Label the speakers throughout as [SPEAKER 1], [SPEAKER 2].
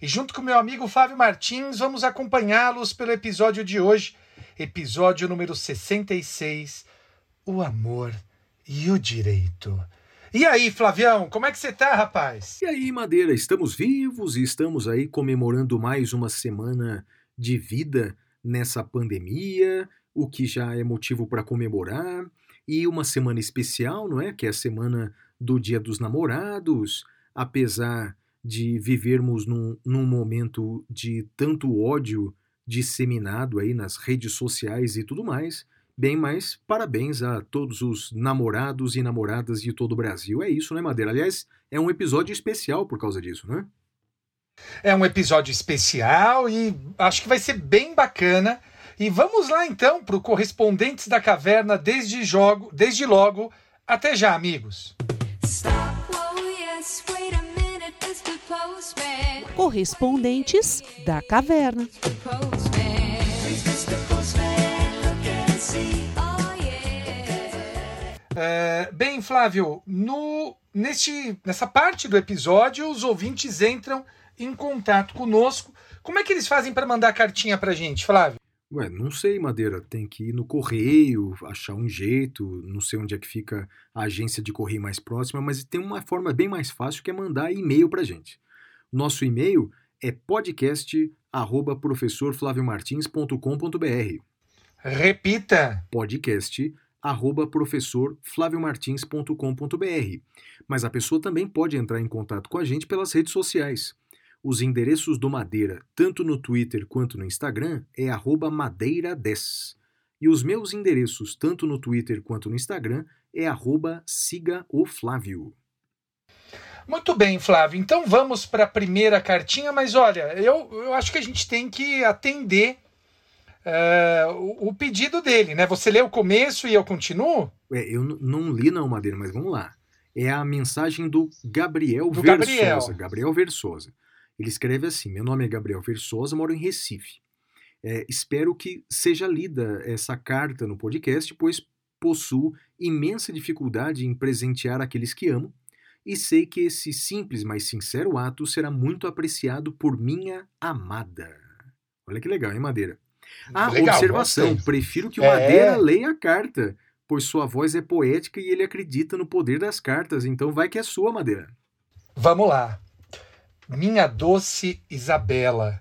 [SPEAKER 1] e junto com meu amigo Flávio Martins vamos acompanhá-los pelo episódio de hoje, episódio número 66, O Amor e o Direito. E aí, Flavião, como é que você tá, rapaz?
[SPEAKER 2] E aí, Madeira, estamos vivos e estamos aí comemorando mais uma semana de vida nessa pandemia, o que já é motivo para comemorar, e uma semana especial, não é? Que é a semana do Dia dos Namorados, apesar de vivermos num, num momento de tanto ódio disseminado aí nas redes sociais e tudo mais. Bem, mas parabéns a todos os namorados e namoradas de todo o Brasil. É isso, né, Madeira? Aliás, é um episódio especial por causa disso, né?
[SPEAKER 1] É um episódio especial e acho que vai ser bem bacana. E vamos lá então para o Correspondentes da Caverna desde, jogo, desde logo. Até já, amigos.
[SPEAKER 3] Stop, oh yes,
[SPEAKER 4] Correspondentes da Caverna.
[SPEAKER 1] É, bem, Flávio, no, neste, nessa parte do episódio, os ouvintes entram em contato conosco. Como é que eles fazem para mandar cartinha para gente, Flávio?
[SPEAKER 2] Ué, não sei, Madeira. Tem que ir no correio, achar um jeito. Não sei onde é que fica a agência de correio mais próxima, mas tem uma forma bem mais fácil que é mandar e-mail pra gente. Nosso e-mail é podcast@professorflaviomartins.com.br.
[SPEAKER 1] Repita.
[SPEAKER 2] podcast@professorflaviomartins.com.br. Mas a pessoa também pode entrar em contato com a gente pelas redes sociais. Os endereços do Madeira, tanto no Twitter quanto no Instagram, é arroba madeira10. E os meus endereços, tanto no Twitter quanto no Instagram, é arroba siga o Flávio.
[SPEAKER 1] Muito bem, Flávio. Então vamos para a primeira cartinha, mas olha, eu, eu acho que a gente tem que atender é, o, o pedido dele, né? Você lê o começo e eu continuo?
[SPEAKER 2] É, eu não li não, Madeira, mas vamos lá. É a mensagem do Gabriel
[SPEAKER 1] Do
[SPEAKER 2] Versosa.
[SPEAKER 1] Gabriel.
[SPEAKER 2] Gabriel Versosa. Ele escreve assim: Meu nome é Gabriel Versosa, moro em Recife. É, espero que seja lida essa carta no podcast, pois possuo imensa dificuldade em presentear aqueles que amo e sei que esse simples, mas sincero ato será muito apreciado por minha amada. Olha que legal, hein, Madeira? Ah,
[SPEAKER 1] Legal,
[SPEAKER 2] observação: prefiro que o
[SPEAKER 1] É.
[SPEAKER 2] Madeira leia a carta, pois sua voz é poética e ele acredita no poder das cartas, então vai que é sua, Madeira.
[SPEAKER 1] Vamos lá. Minha doce Isabela.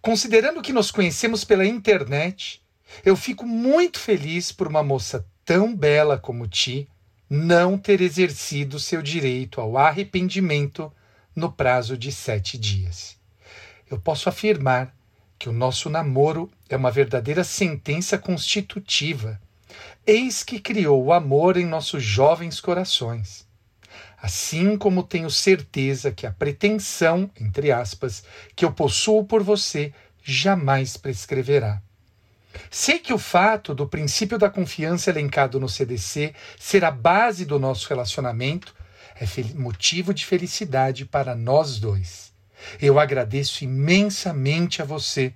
[SPEAKER 1] Considerando que nos conhecemos pela internet, eu fico muito feliz por uma moça tão bela como ti não ter exercido seu direito ao arrependimento no prazo de sete dias. Eu posso afirmar que o nosso namoro é uma verdadeira sentença constitutiva. Eis que criou o amor em nossos jovens corações. Assim como tenho certeza que a pretensão, entre aspas, que eu possuo por você jamais prescreverá. Sei que o fato do princípio da confiança elencado no CDC ser a base do nosso relacionamento é motivo de felicidade para nós dois. Eu agradeço imensamente a você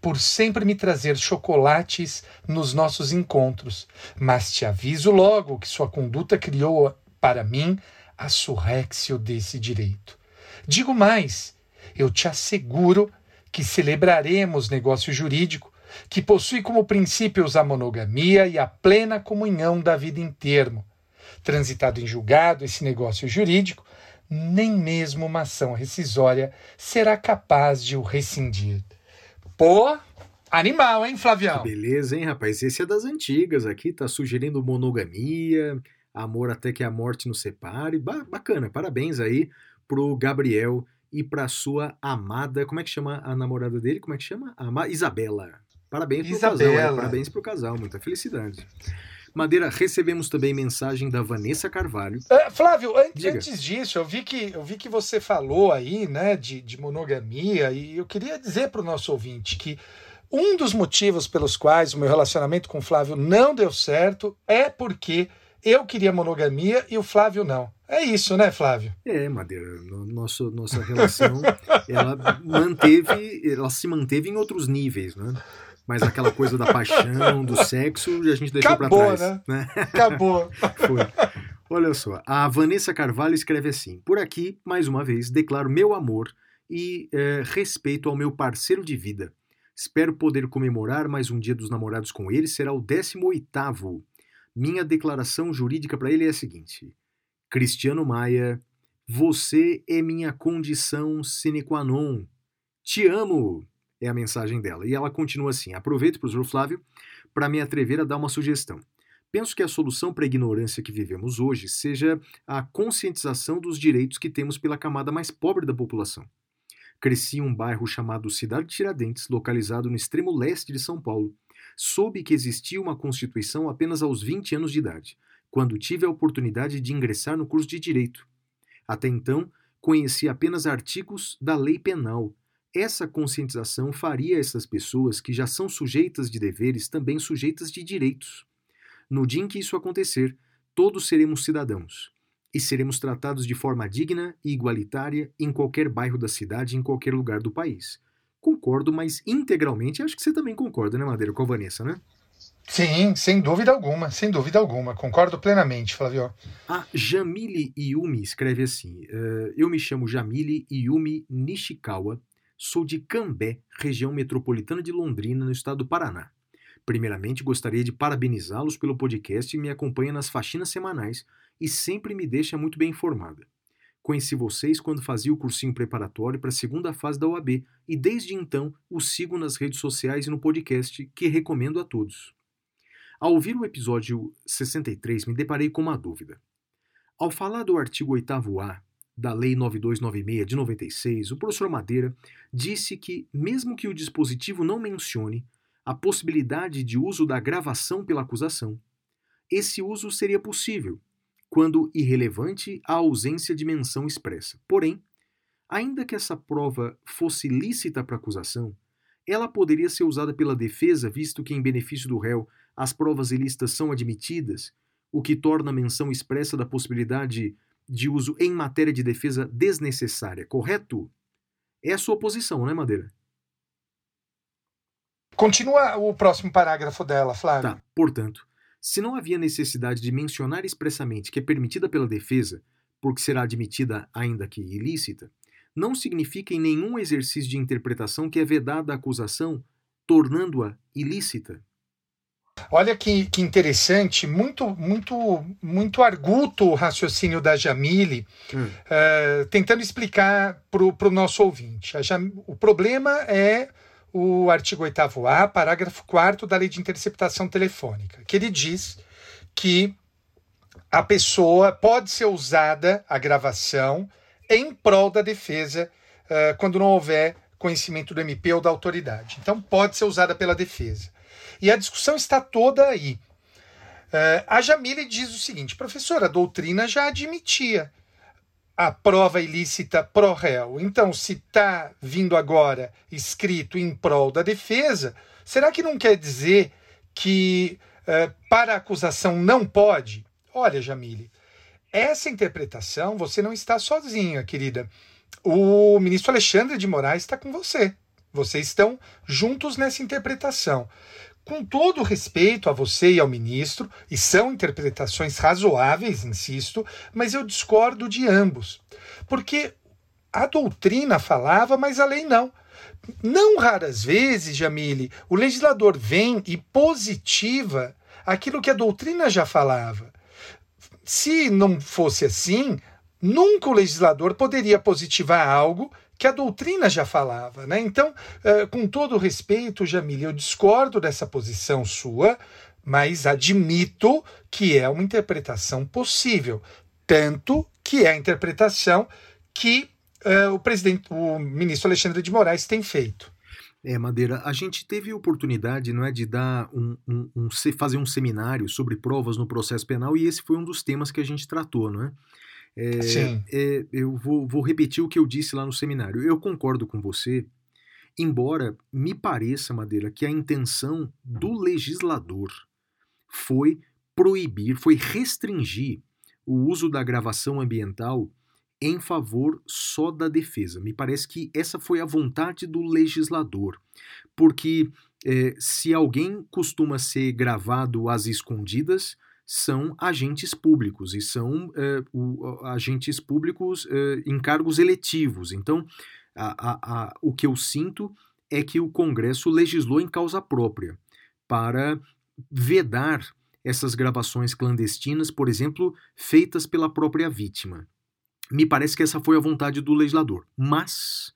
[SPEAKER 1] por sempre me trazer chocolates nos nossos encontros, mas te aviso logo que sua conduta criou para mim a surrexio desse direito. Digo mais, eu te asseguro que celebraremos negócio jurídico que possui como princípios a monogamia e a plena comunhão da vida em termo. Transitado em julgado esse negócio jurídico, nem mesmo uma ação rescisória será capaz de o rescindir. Pô, animal, hein, Flavião?
[SPEAKER 2] Beleza, hein, rapaz? Esse é das antigas aqui, tá sugerindo monogamia, amor até que a morte nos separe. Ba- bacana, parabéns aí pro Gabriel e pra sua amada. Como é que chama a namorada dele? Como é que chama? Ama Isabela. Parabéns pro casal,
[SPEAKER 1] Isabela.
[SPEAKER 2] hein? parabéns pro casal, muita felicidade. Madeira, recebemos também mensagem da Vanessa Carvalho.
[SPEAKER 1] É, Flávio, an-
[SPEAKER 2] Diga.
[SPEAKER 1] antes disso, eu vi que eu vi que você falou aí, né, de, de monogamia, e eu queria dizer para o nosso ouvinte que um dos motivos pelos quais o meu relacionamento com o Flávio não deu certo é porque eu queria monogamia e o Flávio não. É isso, né, Flávio?
[SPEAKER 2] É, Madeira, no- nosso, nossa relação, ela manteve, ela se manteve em outros níveis, né? Mas aquela coisa da paixão, do sexo, a gente deixou para trás. né?
[SPEAKER 1] Acabou.
[SPEAKER 2] Foi. Olha só, a Vanessa Carvalho escreve assim: Por aqui, mais uma vez, declaro meu amor e eh, respeito ao meu parceiro de vida. Espero poder comemorar mais um dia dos namorados com ele, será o 18. Minha declaração jurídica para ele é a seguinte: Cristiano Maia, você é minha condição sine qua non. Te amo! É a mensagem dela. E ela continua assim: aproveito, professor Flávio, para me atrever a dar uma sugestão. Penso que a solução para a ignorância que vivemos hoje seja a conscientização dos direitos que temos pela camada mais pobre da população. Cresci em um bairro chamado Cidade de Tiradentes, localizado no extremo leste de São Paulo. Soube que existia uma Constituição apenas aos 20 anos de idade, quando tive a oportunidade de ingressar no curso de Direito. Até então, conhecia apenas artigos da lei penal. Essa conscientização faria essas pessoas que já são sujeitas de deveres também sujeitas de direitos. No dia em que isso acontecer, todos seremos cidadãos e seremos tratados de forma digna e igualitária em qualquer bairro da cidade, em qualquer lugar do país. Concordo, mas integralmente, acho que você também concorda, né, Madeira, com a Vanessa, né?
[SPEAKER 1] Sim, sem dúvida alguma, sem dúvida alguma. Concordo plenamente, Flávio.
[SPEAKER 2] A Jamile Yumi escreve assim: eh, Eu me chamo Jamile Yumi Nishikawa, sou de Cambé, região metropolitana de Londrina, no estado do Paraná. Primeiramente, gostaria de parabenizá-los pelo podcast que me acompanha nas faxinas semanais e sempre me deixa muito bem informada. Conheci vocês quando fazia o cursinho preparatório para a segunda fase da UAB e desde então os sigo nas redes sociais e no podcast, que recomendo a todos. Ao ouvir o episódio 63, me deparei com uma dúvida. Ao falar do artigo 8A da Lei 9296 de 96, o professor Madeira disse que, mesmo que o dispositivo não mencione a possibilidade de uso da gravação pela acusação, esse uso seria possível, quando irrelevante a ausência de menção expressa. Porém, ainda que essa prova fosse lícita para a acusação, ela poderia ser usada pela defesa, visto que, em benefício do réu, as provas ilícitas são admitidas, o que torna a menção expressa da possibilidade de uso em matéria de defesa desnecessária, correto? É a sua posição, né, Madeira?
[SPEAKER 1] Continua o próximo parágrafo dela, Flávio.
[SPEAKER 2] Tá, portanto, se não havia necessidade de mencionar expressamente que é permitida pela defesa, porque será admitida ainda que ilícita, não significa em nenhum exercício de interpretação que é vedada a acusação, tornando-a ilícita.
[SPEAKER 1] Olha que, que interessante, muito, muito, muito arguto o raciocínio da Jamile,
[SPEAKER 2] Hum.
[SPEAKER 1] eh, tentando explicar para o nosso ouvinte. Jam- o problema é o artigo 8A, parágrafo 4 da Lei de Interceptação Telefônica, que ele diz que a pessoa pode ser usada, a gravação, em prol da defesa, eh, quando não houver conhecimento do MP ou da autoridade. Então, pode ser usada pela defesa. E a discussão está toda aí. Eh, a Jamile diz o seguinte: professor, a doutrina já admitia a prova ilícita pro réu. Então, se está vindo agora escrito em prol da defesa, será que não quer dizer que eh, para a acusação não pode? Olha, Jamile, essa interpretação você não está sozinha, querida. O ministro Alexandre de Moraes está com você. Vocês estão juntos nessa interpretação. Com todo respeito a você e ao ministro, e são interpretações razoáveis, insisto, mas eu discordo de ambos. Porque a doutrina falava, mas a lei não. Não raras vezes, Jamile, o legislador vem e positiva aquilo que a doutrina já falava. Se não fosse assim, nunca o legislador poderia positivar algo que a doutrina já falava. Né? Então, eh, com todo respeito, Jamile, eu discordo dessa posição sua, mas admito que é uma interpretação possível. Tanto que é a interpretação que eh, o presidente, o ministro Alexandre de Moraes tem feito.
[SPEAKER 2] É, Madeira, a gente teve oportunidade, não é, de dar um, um- um fazer um seminário sobre provas no processo penal e esse foi um dos temas que a gente tratou, não é? É,
[SPEAKER 1] Sim.
[SPEAKER 2] é, eu vou, vou repetir o que eu disse lá no seminário. Eu concordo com você, embora me pareça, Madeira, que a intenção do legislador foi proibir, foi restringir o uso da gravação ambiental em favor só da defesa. Me parece que essa foi a vontade do legislador. Porque eh, se alguém costuma ser gravado às escondidas, são agentes públicos e são eh, o- agentes públicos eh, em cargos eletivos. Então, a- a- a- o que eu sinto é que o Congresso legislou em causa própria para vedar essas gravações clandestinas, por exemplo, feitas pela própria vítima. Me parece que essa foi a vontade do legislador. Mas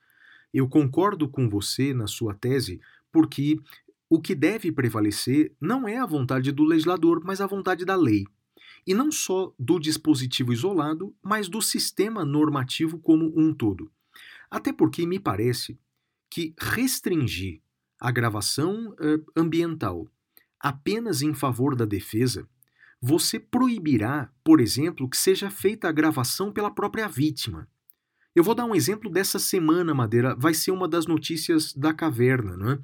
[SPEAKER 2] eu concordo com você na sua tese, porque o que deve prevalecer não é a vontade do legislador, mas a vontade da lei. E não só do dispositivo isolado, mas do sistema normativo como um todo. Até porque me parece que restringir a gravação eh, ambiental apenas em favor da defesa, você proibirá, por exemplo, que seja feita a gravação pela própria vítima. Eu vou dar um exemplo dessa semana, Madeira, vai ser uma das notícias da caverna, não é?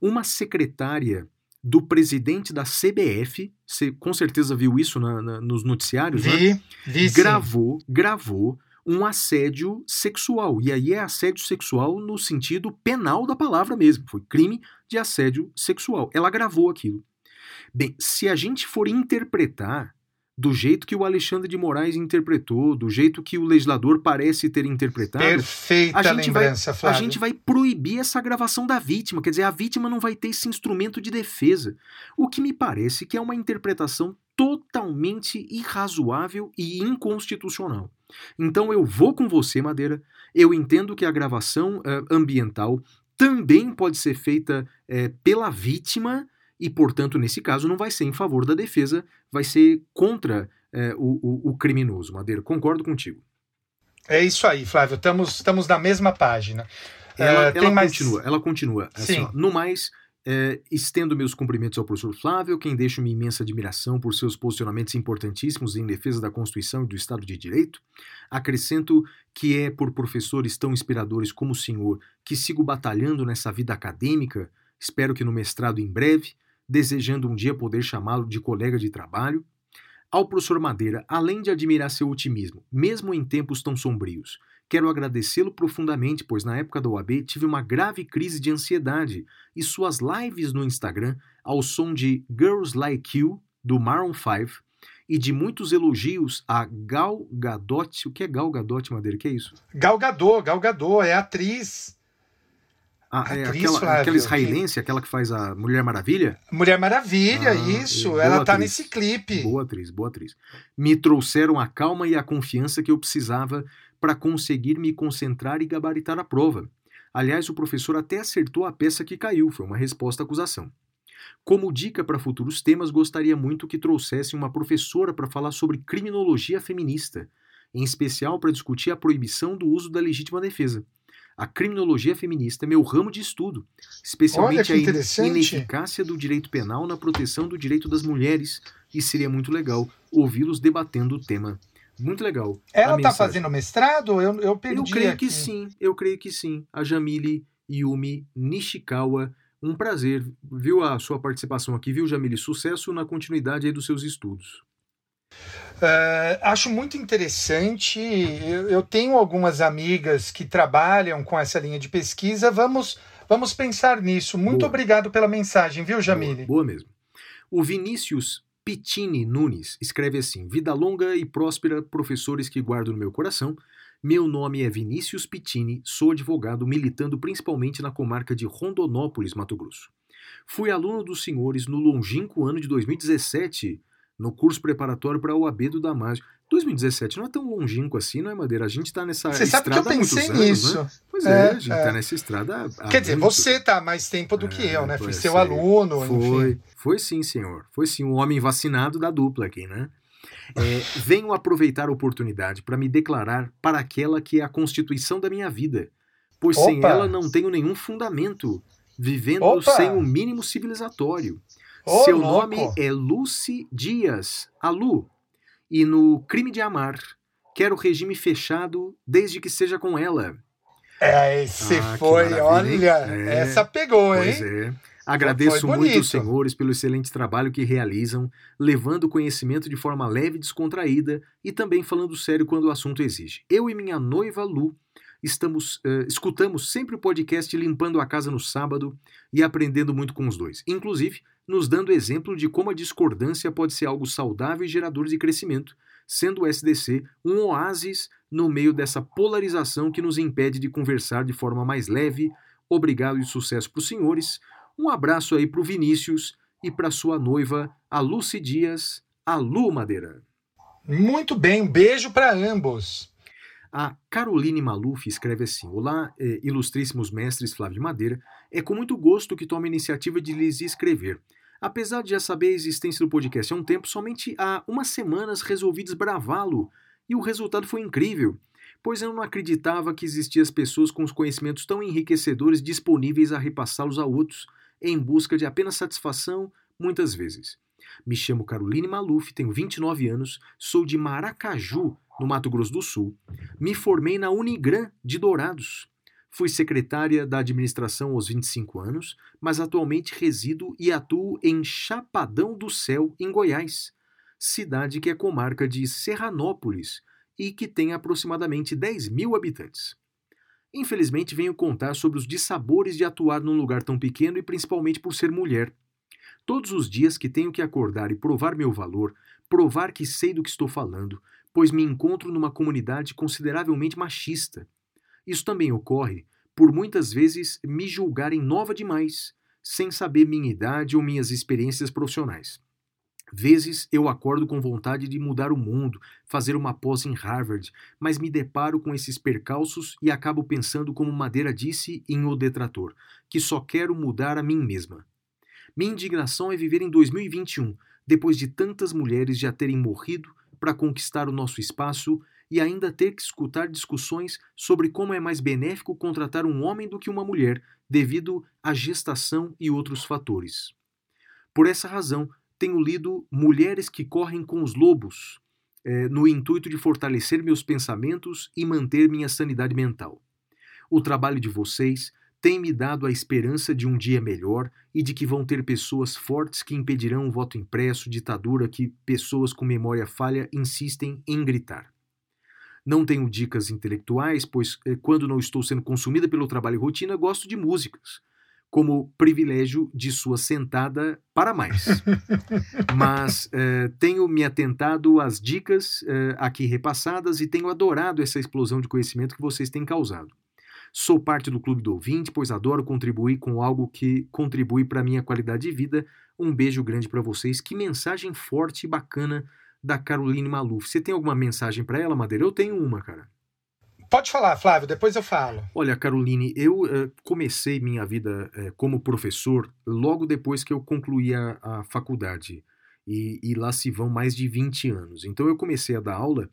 [SPEAKER 2] Uma secretária do presidente da CBF, você com certeza viu isso na- na- nos noticiários, né?
[SPEAKER 1] Vi, vi sim.
[SPEAKER 2] gravou, gravou um assédio sexual. E aí é assédio sexual no sentido penal da palavra mesmo. Foi crime de assédio sexual. Ela gravou aquilo. Bem, se a gente for interpretar do jeito que o Alexandre de Moraes interpretou, do jeito que o legislador parece ter interpretado,
[SPEAKER 1] Perfeita
[SPEAKER 2] a gente vai-
[SPEAKER 1] lembrança,
[SPEAKER 2] a
[SPEAKER 1] Flávio.
[SPEAKER 2] gente vai proibir essa gravação da vítima. Quer dizer, a vítima não vai ter esse instrumento de defesa. O que me parece que é uma interpretação totalmente irrazoável e inconstitucional. Então eu vou com você, Madeira. Eu entendo que a gravação eh, ambiental também pode ser feita eh, pela vítima e, portanto, nesse caso, não vai ser em favor da defesa, vai ser contra eh, o, o- o criminoso. Madeira, concordo contigo.
[SPEAKER 1] É isso aí, Flávio. Estamos, estamos na mesma página.
[SPEAKER 2] Ela,
[SPEAKER 1] É,
[SPEAKER 2] ela
[SPEAKER 1] mais-
[SPEAKER 2] continua, ela continua. Assim,
[SPEAKER 1] Sim.
[SPEAKER 2] ó, no mais, é, estendo meus cumprimentos ao professor Flávio, quem deixa uma imensa admiração por seus posicionamentos importantíssimos em defesa da Constituição e do Estado de Direito. Acrescento que é por professores tão inspiradores como o senhor que sigo batalhando nessa vida acadêmica, espero que no mestrado em breve, desejando um dia poder chamá-lo de colega de trabalho. Ao professor Madeira, além de admirar seu otimismo, mesmo em tempos tão sombrios, Quero agradecê-lo profundamente, pois na época da OAB tive uma grave crise de ansiedade e suas lives no Instagram, ao som de Girls Like You, do Maroon 5, e de muitos elogios a Gal Gadot. O que é Gal Gadot, Madeira? O que é isso?
[SPEAKER 1] Gal Gadot, Gal Gadot, é atriz.
[SPEAKER 2] Ah, é
[SPEAKER 1] Atriz,
[SPEAKER 2] aquela,
[SPEAKER 1] Flávio,
[SPEAKER 2] aquela israelense, aquela que faz a Mulher Maravilha?
[SPEAKER 1] Mulher Maravilha,
[SPEAKER 2] Ah,
[SPEAKER 1] isso. Ela tá
[SPEAKER 2] atriz.
[SPEAKER 1] nesse clipe.
[SPEAKER 2] Boa atriz, boa atriz. Me trouxeram a calma e a confiança que eu precisava para conseguir me concentrar e gabaritar a prova. Aliás, o professor até acertou a peça que caiu, foi uma resposta à acusação. Como dica para futuros temas, gostaria muito que trouxessem uma professora para falar sobre criminologia feminista, em especial para discutir a proibição do uso da legítima defesa. A criminologia feminista é meu ramo de estudo, especialmente a ineficácia do direito penal na proteção do direito das mulheres, e seria muito legal ouvi-los debatendo o tema. Muito legal.
[SPEAKER 1] Ela tá
[SPEAKER 2] mensagem.
[SPEAKER 1] fazendo mestrado? Eu, eu perdi
[SPEAKER 2] Eu creio
[SPEAKER 1] aqui.
[SPEAKER 2] que sim, eu creio que sim. A Jamile Yumi Nishikawa, um prazer, viu a sua participação aqui, viu, Jamile? Sucesso na continuidade dos seus estudos.
[SPEAKER 1] É, acho muito interessante. Eu, eu tenho algumas amigas que trabalham com essa linha de pesquisa. Vamos, vamos pensar nisso. Muito
[SPEAKER 2] Boa.
[SPEAKER 1] obrigado pela mensagem, viu, Jamile?
[SPEAKER 2] Boa, boa mesmo. O Vinícius Pittini Nunes escreve assim: Vida longa e próspera, professores que guardo no meu coração. Meu nome é Vinícius Pittini, sou advogado militando principalmente na comarca de Rondonópolis, Mato Grosso. Fui aluno dos senhores no longínquo ano de 2017, no curso preparatório para a OAB do Damásio. 2017 não é tão longínquo assim, não é, Madeira? A gente está nessa
[SPEAKER 1] Você sabe que eu
[SPEAKER 2] estrada
[SPEAKER 1] pensei
[SPEAKER 2] anos,
[SPEAKER 1] nisso.
[SPEAKER 2] Né? Pois
[SPEAKER 1] É,
[SPEAKER 2] é, a gente
[SPEAKER 1] é.
[SPEAKER 2] está nessa estrada
[SPEAKER 1] Quer dizer,
[SPEAKER 2] muito
[SPEAKER 1] você tá há mais tempo do que
[SPEAKER 2] É,
[SPEAKER 1] eu, né? Fui seu
[SPEAKER 2] é.
[SPEAKER 1] aluno,
[SPEAKER 2] Foi,
[SPEAKER 1] enfim.
[SPEAKER 2] foi sim, senhor. Foi sim, um homem vacinado da dupla aqui, né? É, venho aproveitar a oportunidade para me declarar para aquela que é a constituição da minha vida, pois sem
[SPEAKER 1] Opa!
[SPEAKER 2] ela não tenho nenhum fundamento. vivendo
[SPEAKER 1] Opa!
[SPEAKER 2] sem o mínimo civilizatório.
[SPEAKER 1] Ô,
[SPEAKER 2] Seu
[SPEAKER 1] louco.
[SPEAKER 2] nome é Lucy Dias, a Lu. E no Crime de Amar, quero regime fechado desde que seja com ela.
[SPEAKER 1] É, esse
[SPEAKER 2] Ah,
[SPEAKER 1] foi, olha?
[SPEAKER 2] É.
[SPEAKER 1] essa pegou, hein?
[SPEAKER 2] É. Agradeço muito os senhores pelo excelente trabalho que realizam, levando o conhecimento de forma leve e descontraída e também falando sério quando o assunto exige. Eu e minha noiva Lu estamos eh, escutamos sempre o podcast limpando a casa no sábado e aprendendo muito com os dois. Inclusive, nos dando exemplo de como a discordância pode ser algo saudável e gerador de crescimento, sendo o SDC um oásis no meio dessa polarização que nos impede de conversar de forma mais leve. Obrigado e sucesso para os senhores. Um abraço aí para o Vinícius e para sua noiva, a Lucy Dias, a Lu Madeira.
[SPEAKER 1] Muito bem, um beijo para ambos.
[SPEAKER 2] A Caroline Maluf escreve assim: Olá, eh, ilustríssimos mestres Flávio de Madeira. É com muito gosto que tomo a iniciativa de lhes escrever. Apesar de já saber a existência do podcast há um tempo, somente há umas semanas resolvi desbravá-lo e o resultado foi incrível, pois eu não acreditava que existiam as pessoas com os conhecimentos tão enriquecedores disponíveis a repassá-los a outros em busca de apenas satisfação, muitas vezes. Me chamo Caroline Maluf, tenho 29 anos, sou de Maracaju, no Mato Grosso do Sul. Me formei na Unigran de Dourados. Fui secretária da administração aos 25 anos, mas atualmente resido e atuo em Chapadão do Céu, em Goiás, cidade que é comarca de Serranópolis e que tem aproximadamente 10 mil habitantes. Infelizmente, venho contar sobre os dissabores de atuar num lugar tão pequeno e principalmente por ser mulher. Todos os dias que tenho que acordar e provar meu valor, provar que sei do que estou falando, pois me encontro numa comunidade consideravelmente machista. Isso também ocorre por muitas vezes me julgarem nova demais, sem saber minha idade ou minhas experiências profissionais. Vezes eu acordo com vontade de mudar o mundo, fazer uma pós em Harvard, mas me deparo com esses percalços e acabo pensando como Madeira disse em O Detrator, que só quero mudar a mim mesma. Minha indignação é viver em 2021, depois de tantas mulheres já terem morrido para conquistar o nosso espaço e ainda ter que escutar discussões sobre como é mais benéfico contratar um homem do que uma mulher, devido à gestação e outros fatores. Por essa razão, tenho lido Mulheres que Correm com os Lobos, eh, no intuito de fortalecer meus pensamentos e manter minha sanidade mental. O trabalho de vocês tem me dado a esperança de um dia melhor e de que vão ter pessoas fortes que impedirão o voto impresso, ditadura que pessoas com memória falha insistem em gritar. Não tenho dicas intelectuais, pois eh, quando não estou sendo consumida pelo trabalho e rotina, gosto de músicas, como privilégio de sua sentada para mais. Mas eh, tenho me atentado às dicas eh, aqui repassadas e tenho adorado essa explosão de conhecimento que vocês têm causado. Sou parte do Clube do Ouvinte, pois adoro contribuir com algo que contribui para a minha qualidade de vida. Um beijo grande para vocês. Que mensagem forte e bacana da Caroline Maluf. Você tem alguma mensagem para ela, Madeira? Eu tenho uma, cara.
[SPEAKER 1] Pode falar, Flávio, depois eu falo.
[SPEAKER 2] Olha, Caroline, eu eh, comecei minha vida eh, como professor logo depois que eu concluí a, a faculdade. E, e lá se vão mais de 20 anos. Então eu comecei a dar aula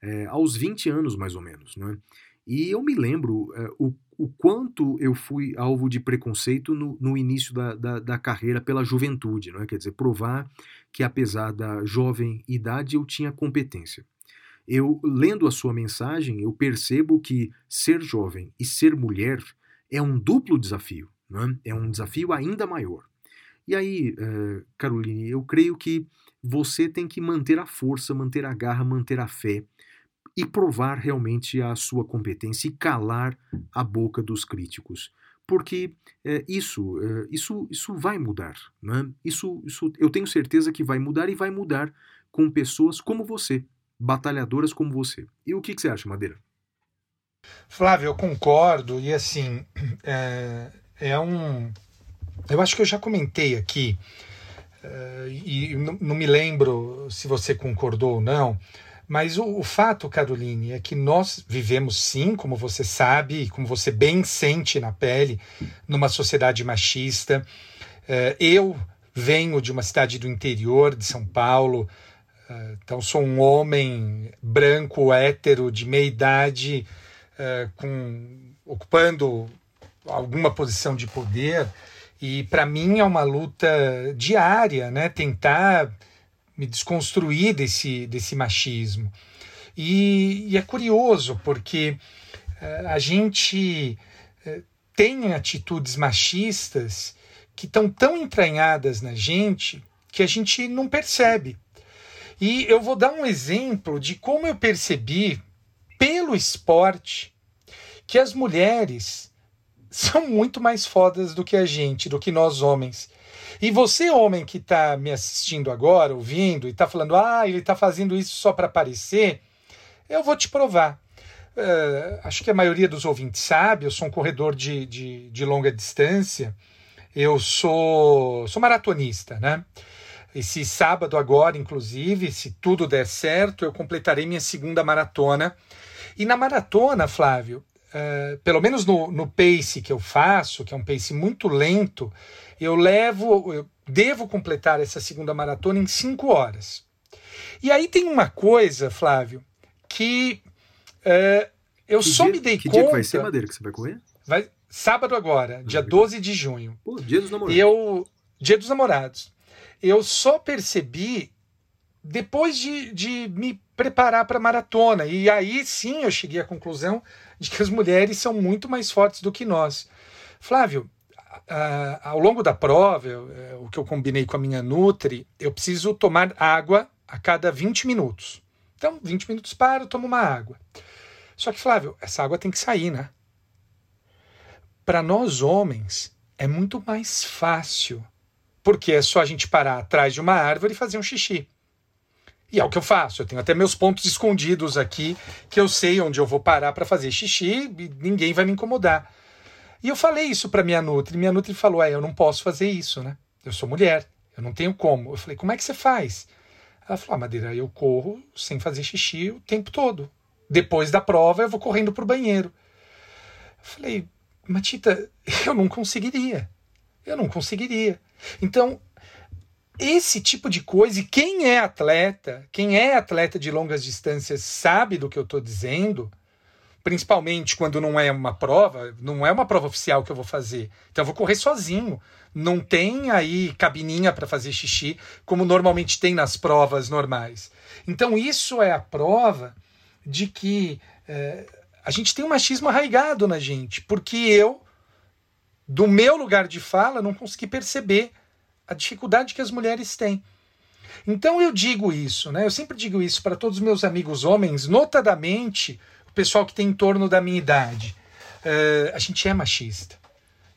[SPEAKER 2] eh, aos 20 anos, mais ou menos. Né? E eu me lembro o, o quanto eu fui alvo de preconceito no, no início da, da, da carreira pela juventude. Não é? Quer dizer, provar que apesar da jovem idade eu tinha competência. Eu, lendo a sua mensagem, eu percebo que ser jovem e ser mulher é um duplo desafio, né? é um desafio ainda maior. E aí, eh, Caroline, eu creio que você tem que manter a força, manter a garra, manter a fé e provar realmente a sua competência e calar a boca dos críticos. Porque eh, isso, eh, isso, isso vai mudar. Né? Isso, isso eu tenho certeza que vai mudar e vai mudar com pessoas como você, batalhadoras como você. E o que, que você acha, Madeira?
[SPEAKER 1] Flávio, eu concordo, e assim, é, é um. Eu acho que eu já comentei aqui, é, e não, não me lembro se você concordou ou não, mas o, o, fato, Caroline, é que nós vivemos sim, como você sabe, como você bem sente na pele, numa sociedade machista. É, eu venho de uma cidade do interior de São Paulo, então sou um homem branco, hétero, de meia idade, com, ocupando alguma posição de poder e para mim é uma luta diária, né? Tentar me desconstruir desse, desse machismo. E, e é curioso porque eh, a gente eh, tem atitudes machistas que estão tão entranhadas na gente que a gente não percebe. E eu vou dar um exemplo de como eu percebi pelo esporte que as mulheres são muito mais fodas do que a gente, do que nós homens. E você, homem que está me assistindo agora, ouvindo, e está falando, ah, ele está fazendo isso só para aparecer, eu vou te provar. Uh, acho que a maioria dos ouvintes sabe, eu sou um corredor de, de, de longa distância, eu sou, sou maratonista, né? Esse sábado agora, inclusive, se tudo der certo, eu completarei minha segunda maratona. E na maratona, Flávio, uh, pelo menos no, no pace que eu faço, que é um pace muito lento, eu levo, eu devo completar essa segunda maratona em cinco horas. E aí tem uma coisa, Flávio, que uh, eu
[SPEAKER 2] Que
[SPEAKER 1] só
[SPEAKER 2] dia-
[SPEAKER 1] me dei
[SPEAKER 2] que
[SPEAKER 1] conta.
[SPEAKER 2] dia que vai ser, Madeira, que você vai correr?
[SPEAKER 1] Vai- sábado agora, dia
[SPEAKER 2] legal.
[SPEAKER 1] 12 de junho.
[SPEAKER 2] Pô, dia dos namorados.
[SPEAKER 1] E eu. Dia dos namorados. Eu só percebi depois de, de me preparar para a maratona. E aí sim eu cheguei à conclusão de que as mulheres são muito mais fortes do que nós. Flávio, ah, ao longo da prova, eu- eh, o que eu combinei com a minha Nutri, eu preciso tomar água a cada 20 minutos. Então, 20 minutos paro, tomo uma água. Só que, Flávio, essa água tem que sair, né? Para nós homens, é muito mais fácil porque é só a gente parar atrás de uma árvore e fazer um xixi. E é o que eu faço. Eu tenho até meus pontos escondidos aqui, que eu sei onde eu vou parar para fazer xixi e ninguém vai me incomodar. E eu falei isso para minha Nutri. Minha Nutri falou: é, eu não posso fazer isso, né? Eu sou mulher, eu não tenho como. Eu falei: como é que você faz? Ela falou: ah, Madeira, eu corro sem fazer xixi o tempo todo. Depois da prova, eu vou correndo pro banheiro. Eu falei: Matita, eu não conseguiria. Eu não conseguiria. Então, esse tipo de coisa, e quem é atleta, quem é atleta de longas distâncias sabe do que eu estou dizendo, principalmente quando não é uma prova, não é uma prova oficial que eu vou fazer. Então eu vou correr sozinho. Não tem aí cabininha para fazer xixi, como normalmente tem nas provas normais. Então isso é a prova de que eh, a gente tem um machismo arraigado na gente, porque eu, do meu lugar de fala, não consegui perceber a dificuldade que as mulheres têm. Então eu digo isso, né? Eu sempre digo isso para todos os meus amigos homens, notadamente o pessoal que tem em torno da minha idade. Eh, a gente é machista.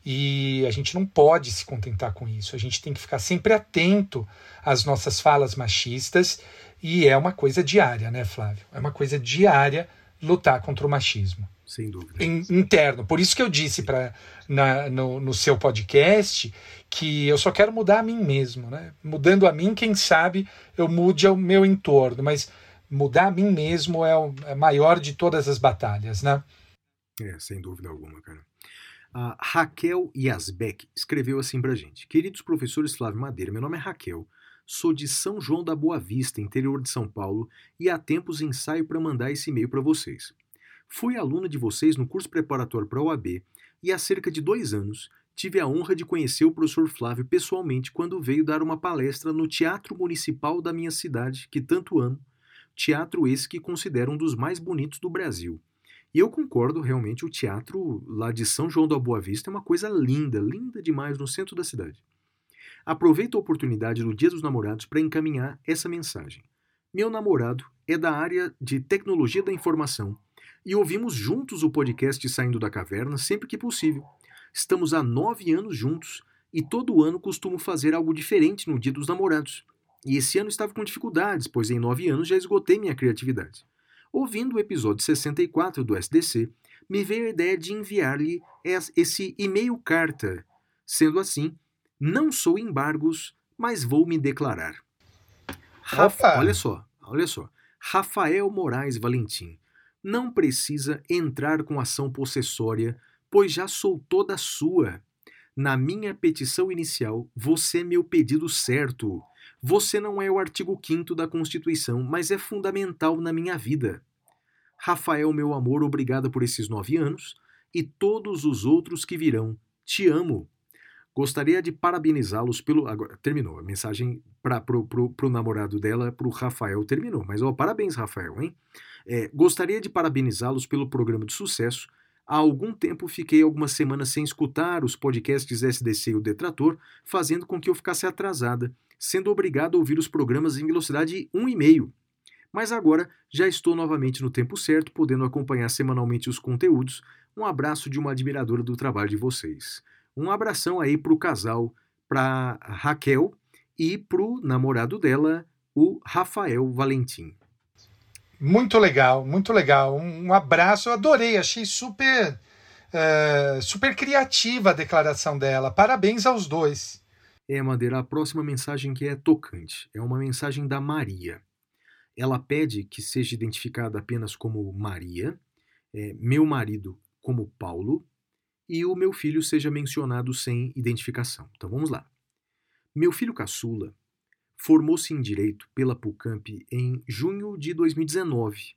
[SPEAKER 1] E a gente não pode se contentar com isso. A gente tem que ficar sempre atento às nossas falas machistas. E é uma coisa diária, né, Flávio? É uma coisa diária lutar contra o machismo
[SPEAKER 2] Sem dúvida.
[SPEAKER 1] in- interno. Por isso que eu disse pra, na, no, no seu podcast que eu só quero mudar a mim mesmo. Né? Mudando a mim, quem sabe eu mude o meu entorno. Mas mudar a mim mesmo é o é maior de todas as batalhas. Né?
[SPEAKER 2] É, sem dúvida alguma, cara. A Raquel Yasbeck escreveu assim pra gente: Queridos professores Flávio Madeira, meu nome é Raquel, sou de São João da Boa Vista, interior de São Paulo, e há tempos ensaio para mandar esse e-mail para vocês. Fui aluna de vocês no curso preparatório para a OAB e há cerca de dois anos tive a honra de conhecer o professor Flávio pessoalmente quando veio dar uma palestra no Teatro Municipal da minha cidade, que tanto amo, teatro esse que considero um dos mais bonitos do Brasil. E eu concordo, realmente, o teatro lá de São João da Boa Vista é uma coisa linda, linda demais no centro da cidade. Aproveito a oportunidade do Dia dos Namorados para encaminhar essa mensagem. Meu namorado é da área de tecnologia da informação e ouvimos juntos o podcast Saindo da Caverna sempre que possível. Estamos há nove anos juntos e todo ano costumo fazer algo diferente no Dia dos Namorados. E esse ano estava com dificuldades, pois em nove anos já esgotei minha criatividade. Ouvindo o episódio 64 do SDC, me veio a ideia de enviar-lhe es- esse e-mail carta. Sendo assim, não sou embargos, mas vou me declarar. Rafa, olha só, olha só. Rafael Moraes Valentim não precisa entrar com ação possessória, pois já sou toda sua. Na minha petição inicial, você é meu pedido certo. Você não é o artigo 5 da Constituição, mas é fundamental na minha vida. Rafael, meu amor, obrigada por esses nove anos e todos os outros que virão. Te amo. Gostaria de parabenizá-los pelo. Agora, terminou. A mensagem para pro, pro, pro namorado dela, pro Rafael, terminou. Mas, ó, parabéns, Rafael, hein? É, gostaria de parabenizá-los pelo programa de sucesso. Há algum tempo fiquei algumas semanas sem escutar os podcasts SDC e o Detrator, fazendo com que eu ficasse atrasada, sendo obrigado a ouvir os programas em velocidade 1,5. Mas agora já estou novamente no tempo certo, podendo acompanhar semanalmente os conteúdos. Um abraço de uma admiradora do trabalho de vocês. Um abração aí pro casal, pra Raquel e pro namorado dela, o Rafael Valentim.
[SPEAKER 1] Muito legal, muito legal. Um, um abraço, eu adorei, achei super, eh, super criativa a declaração dela. Parabéns aos dois.
[SPEAKER 2] É, Madeira, a próxima mensagem que é tocante. É uma mensagem da Maria. Ela pede que seja identificada apenas como Maria, é, meu marido como Paulo e o meu filho seja mencionado sem identificação. Então vamos lá. Meu filho caçula formou-se em Direito pela PUCamp em junho de 2019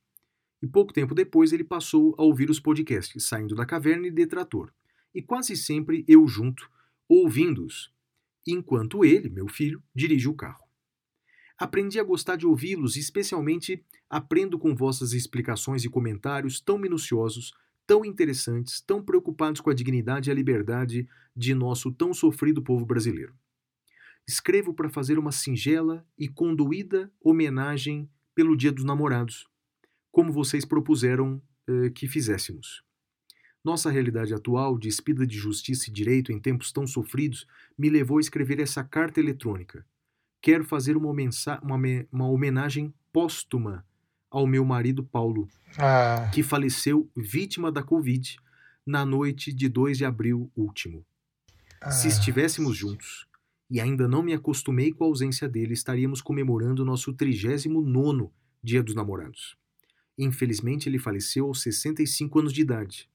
[SPEAKER 2] e pouco tempo depois ele passou a ouvir os podcasts Saindo da Caverna e Detrator. E quase sempre eu junto, ouvindo-os, enquanto ele, meu filho, dirige o carro. Aprendi a gostar de ouvi-los especialmente, aprendo com vossas explicações e comentários tão minuciosos, tão interessantes, tão preocupados com a dignidade e a liberdade de nosso tão sofrido povo brasileiro. Escrevo para fazer uma singela e conduída homenagem pelo Dia dos Namorados, como vocês propuseram eh, que fizéssemos. Nossa realidade atual, despida de justiça e direito em tempos tão sofridos, me levou a escrever essa carta eletrônica. Quero fazer uma, uma uma homenagem póstuma ao meu marido Paulo,
[SPEAKER 1] Ah,
[SPEAKER 2] que faleceu vítima da Covid na noite de 2 de abril último. Se
[SPEAKER 1] ah,
[SPEAKER 2] estivéssemos juntos, e ainda não me acostumei com a ausência dele, estaríamos comemorando o nosso 39º Dia dos Namorados. Infelizmente, ele faleceu aos 65 anos de idade.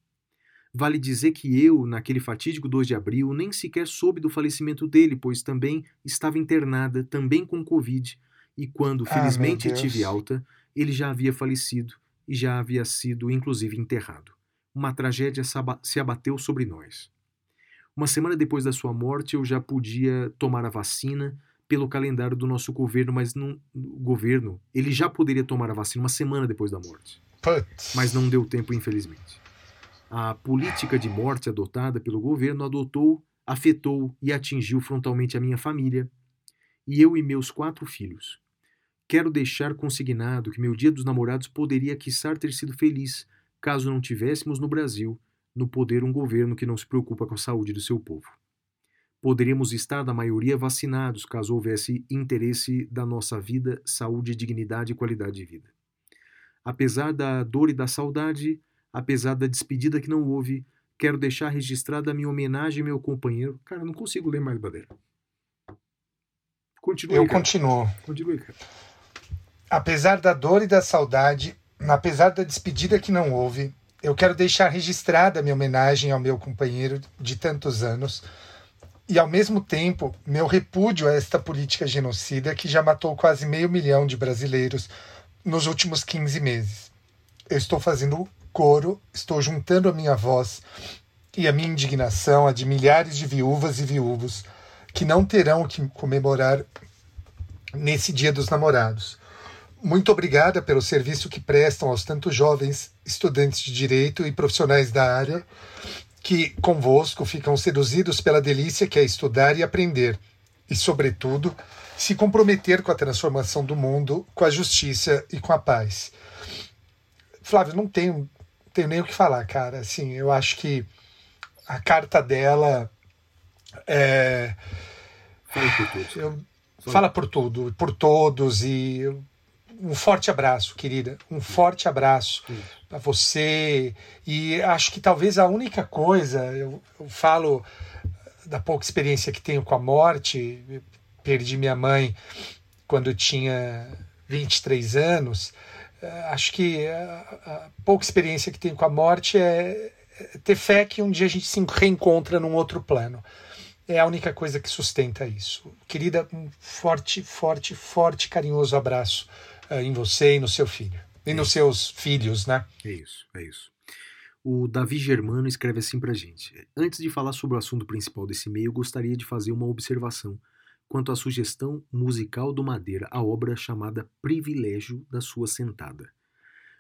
[SPEAKER 2] Vale dizer que eu, naquele fatídico 2 de abril, nem sequer soube do falecimento dele, pois também estava internada, também com Covid, e quando
[SPEAKER 1] Ah,
[SPEAKER 2] felizmente tive alta, ele já havia falecido e já havia sido, inclusive, enterrado. Uma tragédia se abateu sobre nós. Uma semana depois da sua morte, eu já podia tomar a vacina pelo calendário do nosso governo, mas não, o governo, ele já poderia tomar a vacina uma semana depois da morte
[SPEAKER 1] putz.
[SPEAKER 2] mas não deu tempo, infelizmente. A política de morte adotada pelo governo adotou, afetou e atingiu frontalmente a minha família e eu e meus quatro filhos. Quero deixar consignado que meu Dia dos Namorados poderia, quiçá, ter sido feliz caso não tivéssemos no Brasil, no poder, um governo que não se preocupa com a saúde do seu povo. Poderíamos estar, na maioria, vacinados caso houvesse interesse da nossa vida, saúde, dignidade e qualidade de vida. Apesar da dor e da saudade, apesar da despedida que não houve, quero deixar registrada a minha homenagem ao meu companheiro. Cara, não consigo ler mais, Badeira. Continue,
[SPEAKER 1] Eu
[SPEAKER 2] cara.
[SPEAKER 1] continuo.
[SPEAKER 2] Continue, cara.
[SPEAKER 1] Apesar da dor e da saudade, apesar da despedida que não houve, eu quero deixar registrada minha homenagem ao meu companheiro de tantos anos e, ao mesmo tempo, meu repúdio a esta política genocida que já matou quase meio milhão de brasileiros nos últimos 15 meses. Eu estou fazendo coro, estou juntando a minha voz e a minha indignação a de milhares de viúvas e viúvos que não terão o que comemorar nesse Dia dos Namorados. Muito obrigada pelo serviço que prestam aos tantos jovens estudantes de direito e profissionais da área que convosco ficam seduzidos pela delícia que é estudar e aprender, e, sobretudo, se comprometer com a transformação do mundo, com a justiça e com a paz. Flávio, não tenho, tenho nem o que falar, cara. Assim, eu acho que a carta dela é,
[SPEAKER 2] Fala por todos.
[SPEAKER 1] eu, fala por tudo, por todos e um forte abraço, querida. Um forte abraço para você. E acho que talvez a única coisa, eu, eu falo da pouca experiência que tenho com a morte, perdi minha mãe quando eu tinha 23 anos. eh, Acho que a, a pouca experiência que tenho com a morte é é ter fé que um dia a gente se reencontra num outro plano é a única coisa que sustenta isso. Querida, um forte, forte, forte, carinhoso abraço em você e no seu filho. E nos seus filhos, né?
[SPEAKER 2] É isso, é isso. O Davi Germano escreve assim pra gente. Antes de falar sobre o assunto principal desse e-mail, gostaria de fazer uma observação quanto à sugestão musical do Madeira, a obra chamada Privilégio da Sua Sentada.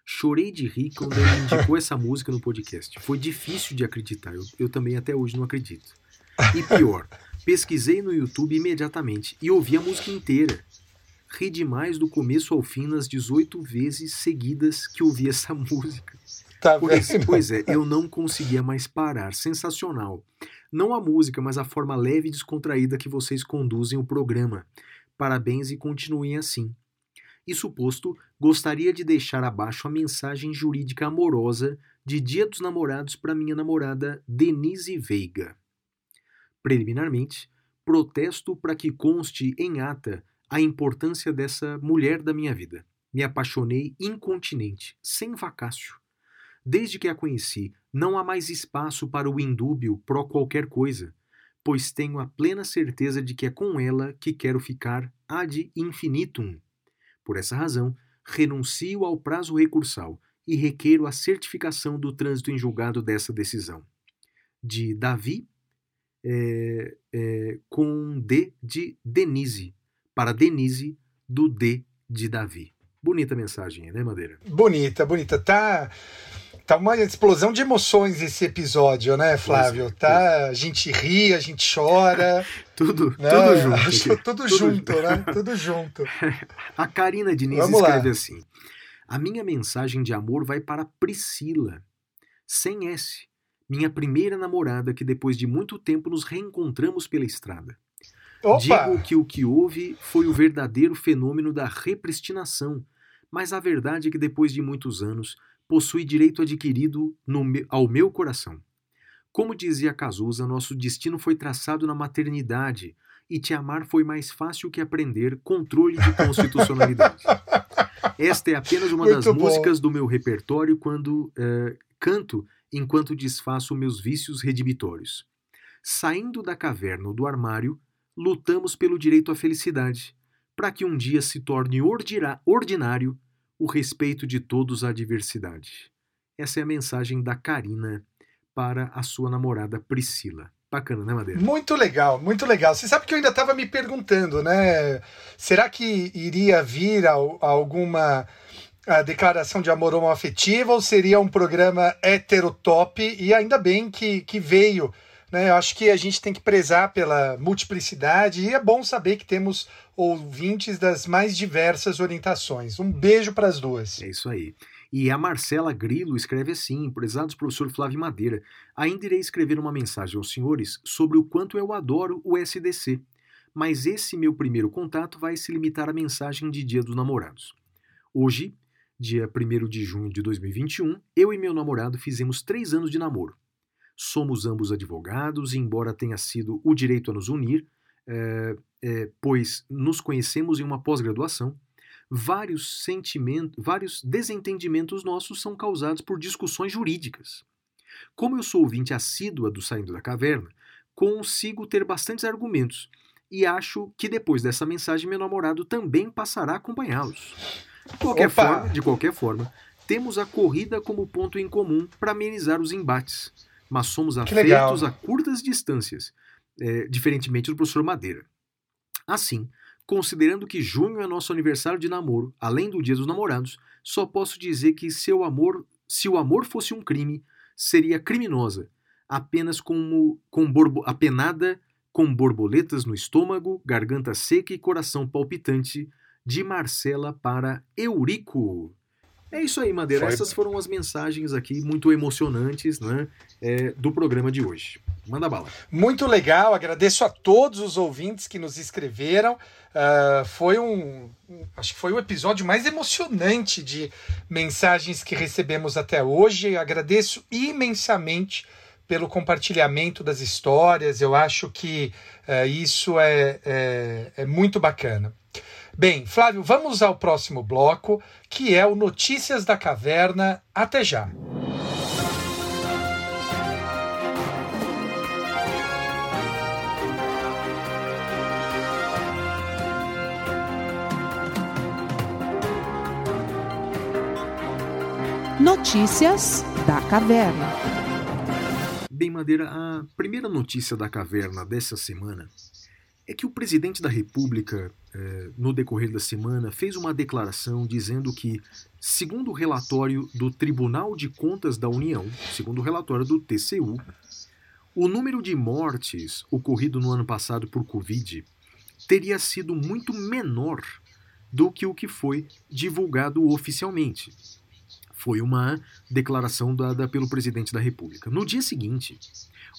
[SPEAKER 2] Chorei de rir quando ele indicou essa música no podcast. Foi difícil de acreditar, eu, eu também até hoje não acredito. E pior, pesquisei no YouTube imediatamente e ouvi a música inteira. Ri demais do começo ao fim nas 18 vezes seguidas que ouvi essa música.
[SPEAKER 1] Tá
[SPEAKER 2] Pois, pois é, eu não conseguia mais parar. Sensacional. Não a música, mas a forma leve e descontraída que vocês conduzem o programa. Parabéns e continuem assim. Isso posto, gostaria de deixar abaixo a mensagem jurídica amorosa de Dia dos Namorados para minha namorada Denise Veiga. Preliminarmente, protesto para que conste em ata a importância dessa mulher da minha vida. Me apaixonei incontinente, sem vacácio. Desde que a conheci, não há mais espaço para o indúbio pró qualquer coisa, pois tenho a plena certeza de que é com ela que quero ficar ad infinitum. Por essa razão, renuncio ao prazo recursal e requeiro a certificação do trânsito em julgado dessa decisão. De Davi, é, é, com D de Denise, para Denise, do D de Davi. Bonita mensagem, né, Madeira?
[SPEAKER 1] Bonita, bonita. Tá, tá uma explosão de emoções esse episódio, né, Flávio?
[SPEAKER 2] Pois é,
[SPEAKER 1] tá, a gente ri, a gente chora.
[SPEAKER 2] Tudo,
[SPEAKER 1] né?
[SPEAKER 2] tudo junto.
[SPEAKER 1] Acho
[SPEAKER 2] aqui.
[SPEAKER 1] tudo junto, né? Tudo junto.
[SPEAKER 2] A Karina Diniz
[SPEAKER 1] Vamos lá.
[SPEAKER 2] escreve assim: A minha mensagem de amor vai para Priscila, sem S, minha primeira namorada que depois de muito tempo nos reencontramos pela estrada.
[SPEAKER 1] Opa!
[SPEAKER 2] Digo que o que houve foi o verdadeiro fenômeno da repristinação, mas a verdade é que depois de muitos anos possui direito adquirido no me- ao meu coração. Como dizia Cazuza, nosso destino foi traçado na maternidade e te amar foi mais fácil que aprender controle de constitucionalidade. Esta é apenas uma das
[SPEAKER 1] Muito bom.
[SPEAKER 2] músicas do meu repertório quando eh, canto enquanto desfaço meus vícios redibitórios. Saindo da caverna ou do armário, lutamos pelo direito à felicidade, para que um dia se torne ordinário o respeito de todos à diversidade. Essa é a mensagem da Karina para a sua namorada Priscila. Bacana, né, Madeira?
[SPEAKER 1] Muito legal, muito legal. Você sabe que eu ainda estava me perguntando, né? Será que iria vir al- alguma a declaração de amor homoafetiva ou seria um programa heterotop? E ainda bem que, que veio. Né? Eu acho que a gente tem que prezar pela multiplicidade e é bom saber que temos ouvintes das mais diversas orientações. Um beijo para as duas.
[SPEAKER 2] É isso aí. E a Marcela Grilo escreve assim, prezados professor Flávio Madeira, ainda irei escrever uma mensagem aos senhores sobre o quanto eu adoro o SDC, mas esse meu primeiro contato vai se limitar à mensagem de Dia dos Namorados. Hoje, dia 1 de junho de 2021, eu e meu namorado fizemos três anos de namoro. Somos ambos advogados, e embora tenha sido o direito a nos unir, é, é, pois nos conhecemos em uma pós-graduação, vários sentimentos, vários desentendimentos nossos são causados por discussões jurídicas. Como eu sou ouvinte assídua do Saindo da Caverna, consigo ter bastantes argumentos e acho que depois dessa mensagem meu namorado também passará a acompanhá-los. De de qualquer forma, temos a corrida como ponto em comum para amenizar os embates, mas somos afeitos a curtas distâncias, eh, diferentemente do professor Madeira. Assim, considerando que junho é nosso aniversário de namoro, além do Dia dos Namorados, só posso dizer que seu amor, se o amor fosse um crime, seria criminosa, apenas como com borbo, apenada com borboletas no estômago, garganta seca e coração palpitante, de Marcela para Eurico. É isso aí, Madeira.
[SPEAKER 1] Foi-
[SPEAKER 2] Essas foram as mensagens aqui muito emocionantes né, é, do programa de hoje. Manda bala.
[SPEAKER 1] Muito legal, agradeço a todos os ouvintes que nos escreveram. Ah, foi um. Acho que foi o episódio mais emocionante de mensagens que recebemos até hoje. Agradeço imensamente pelo compartilhamento das histórias. Eu acho que ah, isso é, é, é muito bacana. Bem, Flávio, vamos ao próximo bloco, que é o Notícias da Caverna. Até já.
[SPEAKER 4] Notícias da caverna.
[SPEAKER 2] Bem, Madeira, a primeira notícia da caverna dessa semana é que o presidente da República, eh, no decorrer da semana, fez uma declaração dizendo que, segundo o relatório do Tribunal de Contas da União, segundo o relatório do TCU, o número de mortes ocorrido no ano passado por Covid teria sido muito menor do que o que foi divulgado oficialmente. Foi uma declaração dada pelo presidente da República. No dia seguinte,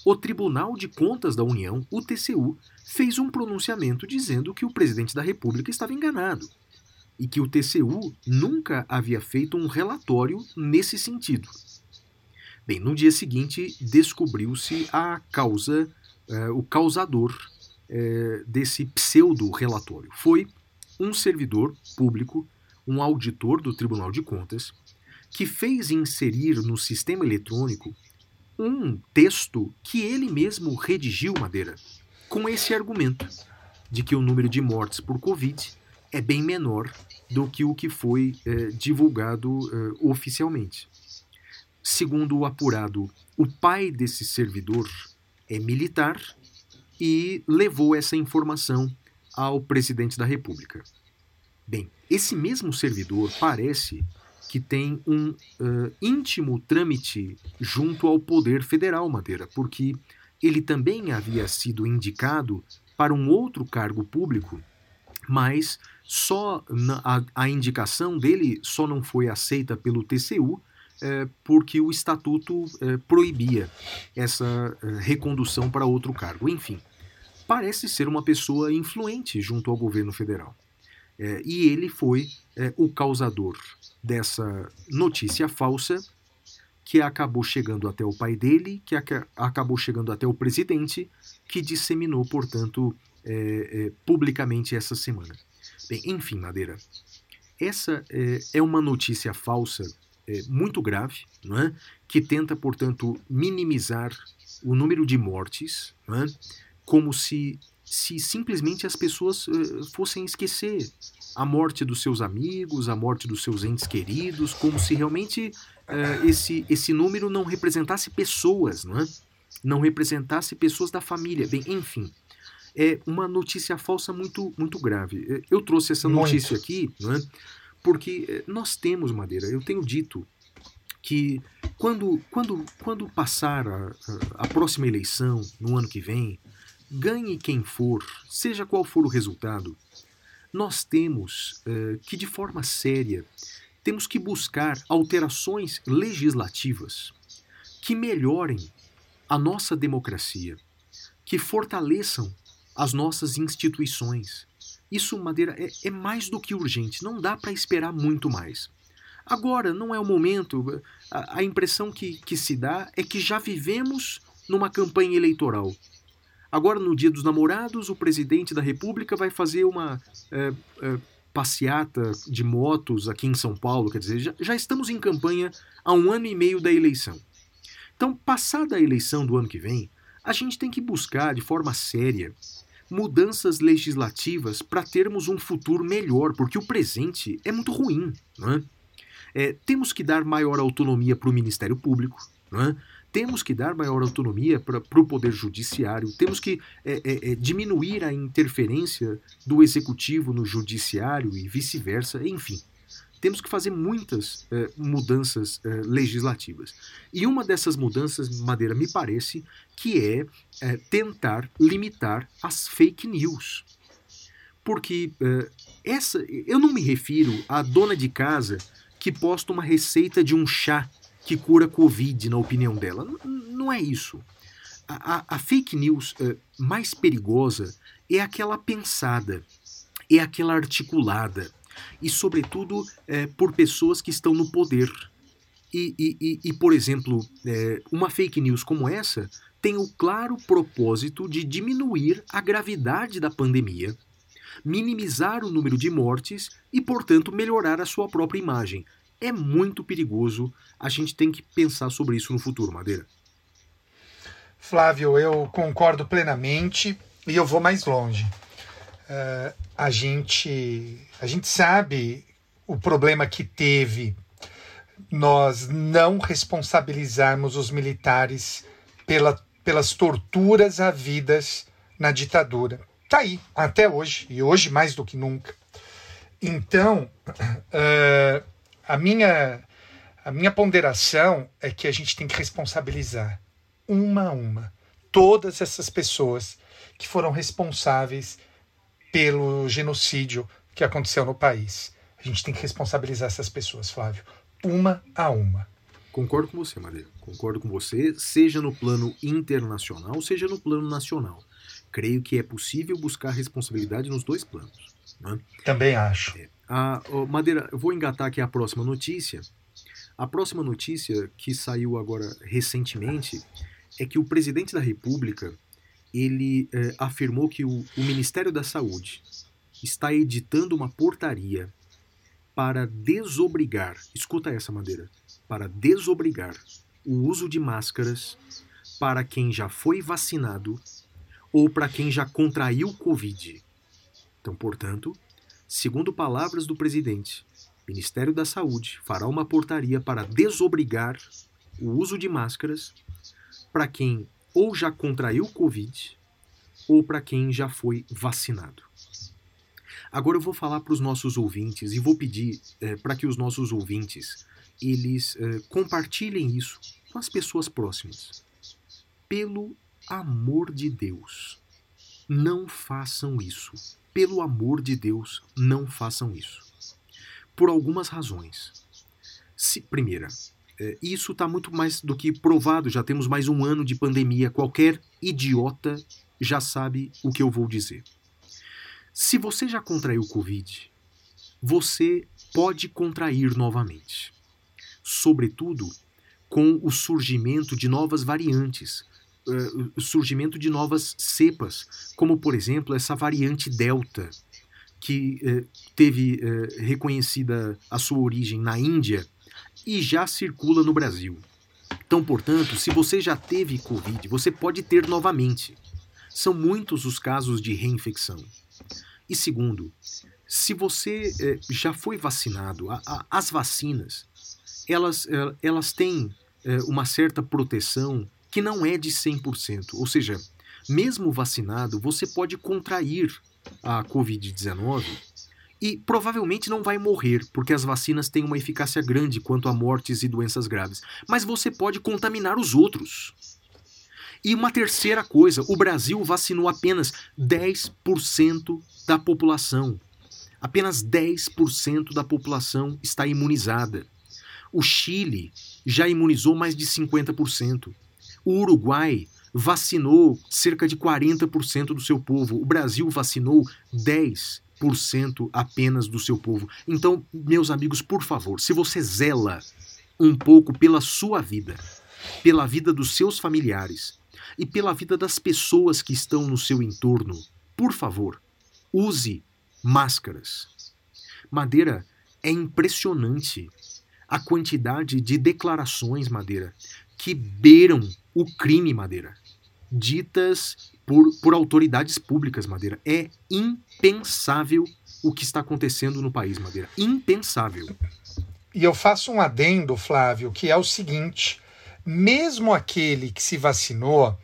[SPEAKER 2] o Tribunal de Contas da União, o TCU, fez um pronunciamento dizendo que o presidente da República estava enganado e que o TCU nunca havia feito um relatório nesse sentido. Bem, no dia seguinte descobriu-se a causa, eh, o causador eh, desse pseudo-relatório. Foi um servidor público, um auditor do Tribunal de Contas, que fez inserir no sistema eletrônico um texto que ele mesmo redigiu, Madeira, com esse argumento de que o número de mortes por Covid é bem menor do que o que foi eh, divulgado eh, oficialmente. Segundo o apurado, o pai desse servidor é militar e levou essa informação ao presidente da República. Bem, esse mesmo servidor parece que tem um uh, íntimo trâmite junto ao Poder Federal, Madeira, porque ele também havia sido indicado para um outro cargo público, mas só na, a, a, indicação dele só não foi aceita pelo TCU eh, porque o estatuto eh, proibia essa recondução para outro cargo. Enfim, parece ser uma pessoa influente junto ao governo federal. É, e ele foi é, o causador dessa notícia falsa que acabou chegando até o pai dele, que ac acabou chegando até o presidente, que disseminou, portanto, é, é publicamente essa semana. Bem, enfim, Madeira, essa é, é uma notícia falsa é, muito grave, não é? que tenta, portanto, minimizar o número de mortes, não é? como se, se simplesmente as pessoas uh, fossem esquecer a morte dos seus amigos, a morte dos seus entes queridos, como se realmente uh, esse, esse número não representasse pessoas, não é? Não representasse pessoas da família. Bem, enfim, é uma notícia falsa muito, muito grave. Eu trouxe essa notícia muito. aqui, não é? Porque nós temos, Madeira, eu tenho dito que quando, quando, quando passar a, a, a próxima eleição, no ano que vem, ganhe quem for, seja qual for o resultado, nós temos uh, que, de forma séria, temos que buscar alterações legislativas que melhorem a nossa democracia, que fortaleçam as nossas instituições. Isso, Madeira, é, é mais do que urgente, não dá para esperar muito mais. Agora não é o momento, a, a impressão que, que se dá é que já vivemos numa campanha eleitoral Agora, no Dia dos Namorados, o presidente da República vai fazer uma é, é, passeata de motos aqui em São Paulo. Quer dizer, já, já estamos em campanha há um ano e meio da eleição. Então, passada a eleição do ano que vem, a gente tem que buscar de forma séria mudanças legislativas para termos um futuro melhor, porque o presente é muito ruim. Não é? É, temos que dar maior autonomia para o Ministério Público, é? Temos que dar maior autonomia para o Poder Judiciário, temos que é, é, é, diminuir a interferência do Executivo no Judiciário e vice-versa, enfim. Temos que fazer muitas é, mudanças é, legislativas. E uma dessas mudanças, Madeira, me parece que é, é tentar limitar as fake news. Porque essa, eu não me refiro à dona de casa que posta uma receita de um chá que cura Covid, na opinião dela. N não é isso. A, a, a fake news uh, mais perigosa é aquela pensada, é aquela articulada, e, sobretudo, é, por pessoas que estão no poder. E, e, e por exemplo, é, uma fake news como essa tem o claro propósito de diminuir a gravidade da pandemia, minimizar o número de mortes e, portanto, melhorar a sua própria imagem é muito perigoso. A gente tem que pensar sobre isso no futuro, Madeira.
[SPEAKER 1] Flávio, eu concordo plenamente e eu vou mais longe. Uh, a gente a gente sabe o problema que teve nós não responsabilizarmos os militares pela, pelas torturas havidas na ditadura. Tá aí, até hoje, e hoje mais do que nunca. Então, eh, a, minha, a minha ponderação é que a gente tem que responsabilizar uma a uma todas essas pessoas que foram responsáveis pelo genocídio que aconteceu no país. A gente tem que responsabilizar essas pessoas, Flávio, uma a uma.
[SPEAKER 2] Concordo com você, Madeira. Concordo com você, seja no plano internacional, seja no plano nacional. Creio que é possível buscar responsabilidade nos dois planos. Né?
[SPEAKER 1] Também acho.
[SPEAKER 2] A, ó, Madeira, eu vou engatar aqui a próxima notícia. A próxima notícia que saiu agora recentemente é que o presidente da República ele eh, afirmou que o, o Ministério da Saúde está editando uma portaria para desobrigar, escuta essa madeira, para desobrigar o uso de máscaras para quem já foi vacinado ou para quem já contraiu Covid. Então, portanto, segundo palavras do presidente, o Ministério da Saúde fará uma portaria para desobrigar o uso de máscaras para quem ou já contraiu Covid ou para quem já foi vacinado. Agora eu vou falar para os nossos ouvintes e vou pedir eh, para que os nossos ouvintes eles eh, compartilhem isso com as pessoas próximas. Pelo amor de Deus, não façam isso. Pelo amor de Deus, não façam isso. Por algumas razões. Se, primeira, é, isso está muito mais do que provado, já temos mais um ano de pandemia. Qualquer idiota já sabe o que eu vou dizer. Se você já contraiu Covid, você pode contrair novamente. Sobretudo com o surgimento de novas variantes, o surgimento de novas cepas, como por exemplo essa variante Delta, que eh, teve eh, reconhecida a sua origem na Índia e já circula no Brasil. Então, portanto, se você já teve Covid, você pode ter novamente. São muitos os casos de reinfecção. E segundo, se você eh, já foi vacinado, a- a- as vacinas, elas, elas têm eh, uma certa proteção que não é de 100%. Ou seja, mesmo vacinado, você pode contrair a Covid-19 e provavelmente não vai morrer, porque as vacinas têm uma eficácia grande quanto a mortes e doenças graves. Mas você pode contaminar os outros. E uma terceira coisa: o Brasil vacinou apenas 10% da população. Apenas 10% da população está imunizada. O Chile já imunizou mais de 50%. O Uruguai vacinou cerca de 40% do seu povo. O Brasil vacinou 10% apenas do seu povo. Então, meus amigos, por favor, se você zela um pouco pela sua vida, pela vida dos seus familiares e pela vida das pessoas que estão no seu entorno, por favor, use máscaras. Madeira, é impressionante a quantidade de declarações, Madeira, que beiram o crime, Madeira, ditas por, por autoridades públicas, Madeira. É impensável o que está acontecendo no país, Madeira. Impensável.
[SPEAKER 1] E eu faço um adendo, Flávio, que é o seguinte: mesmo aquele que se vacinou,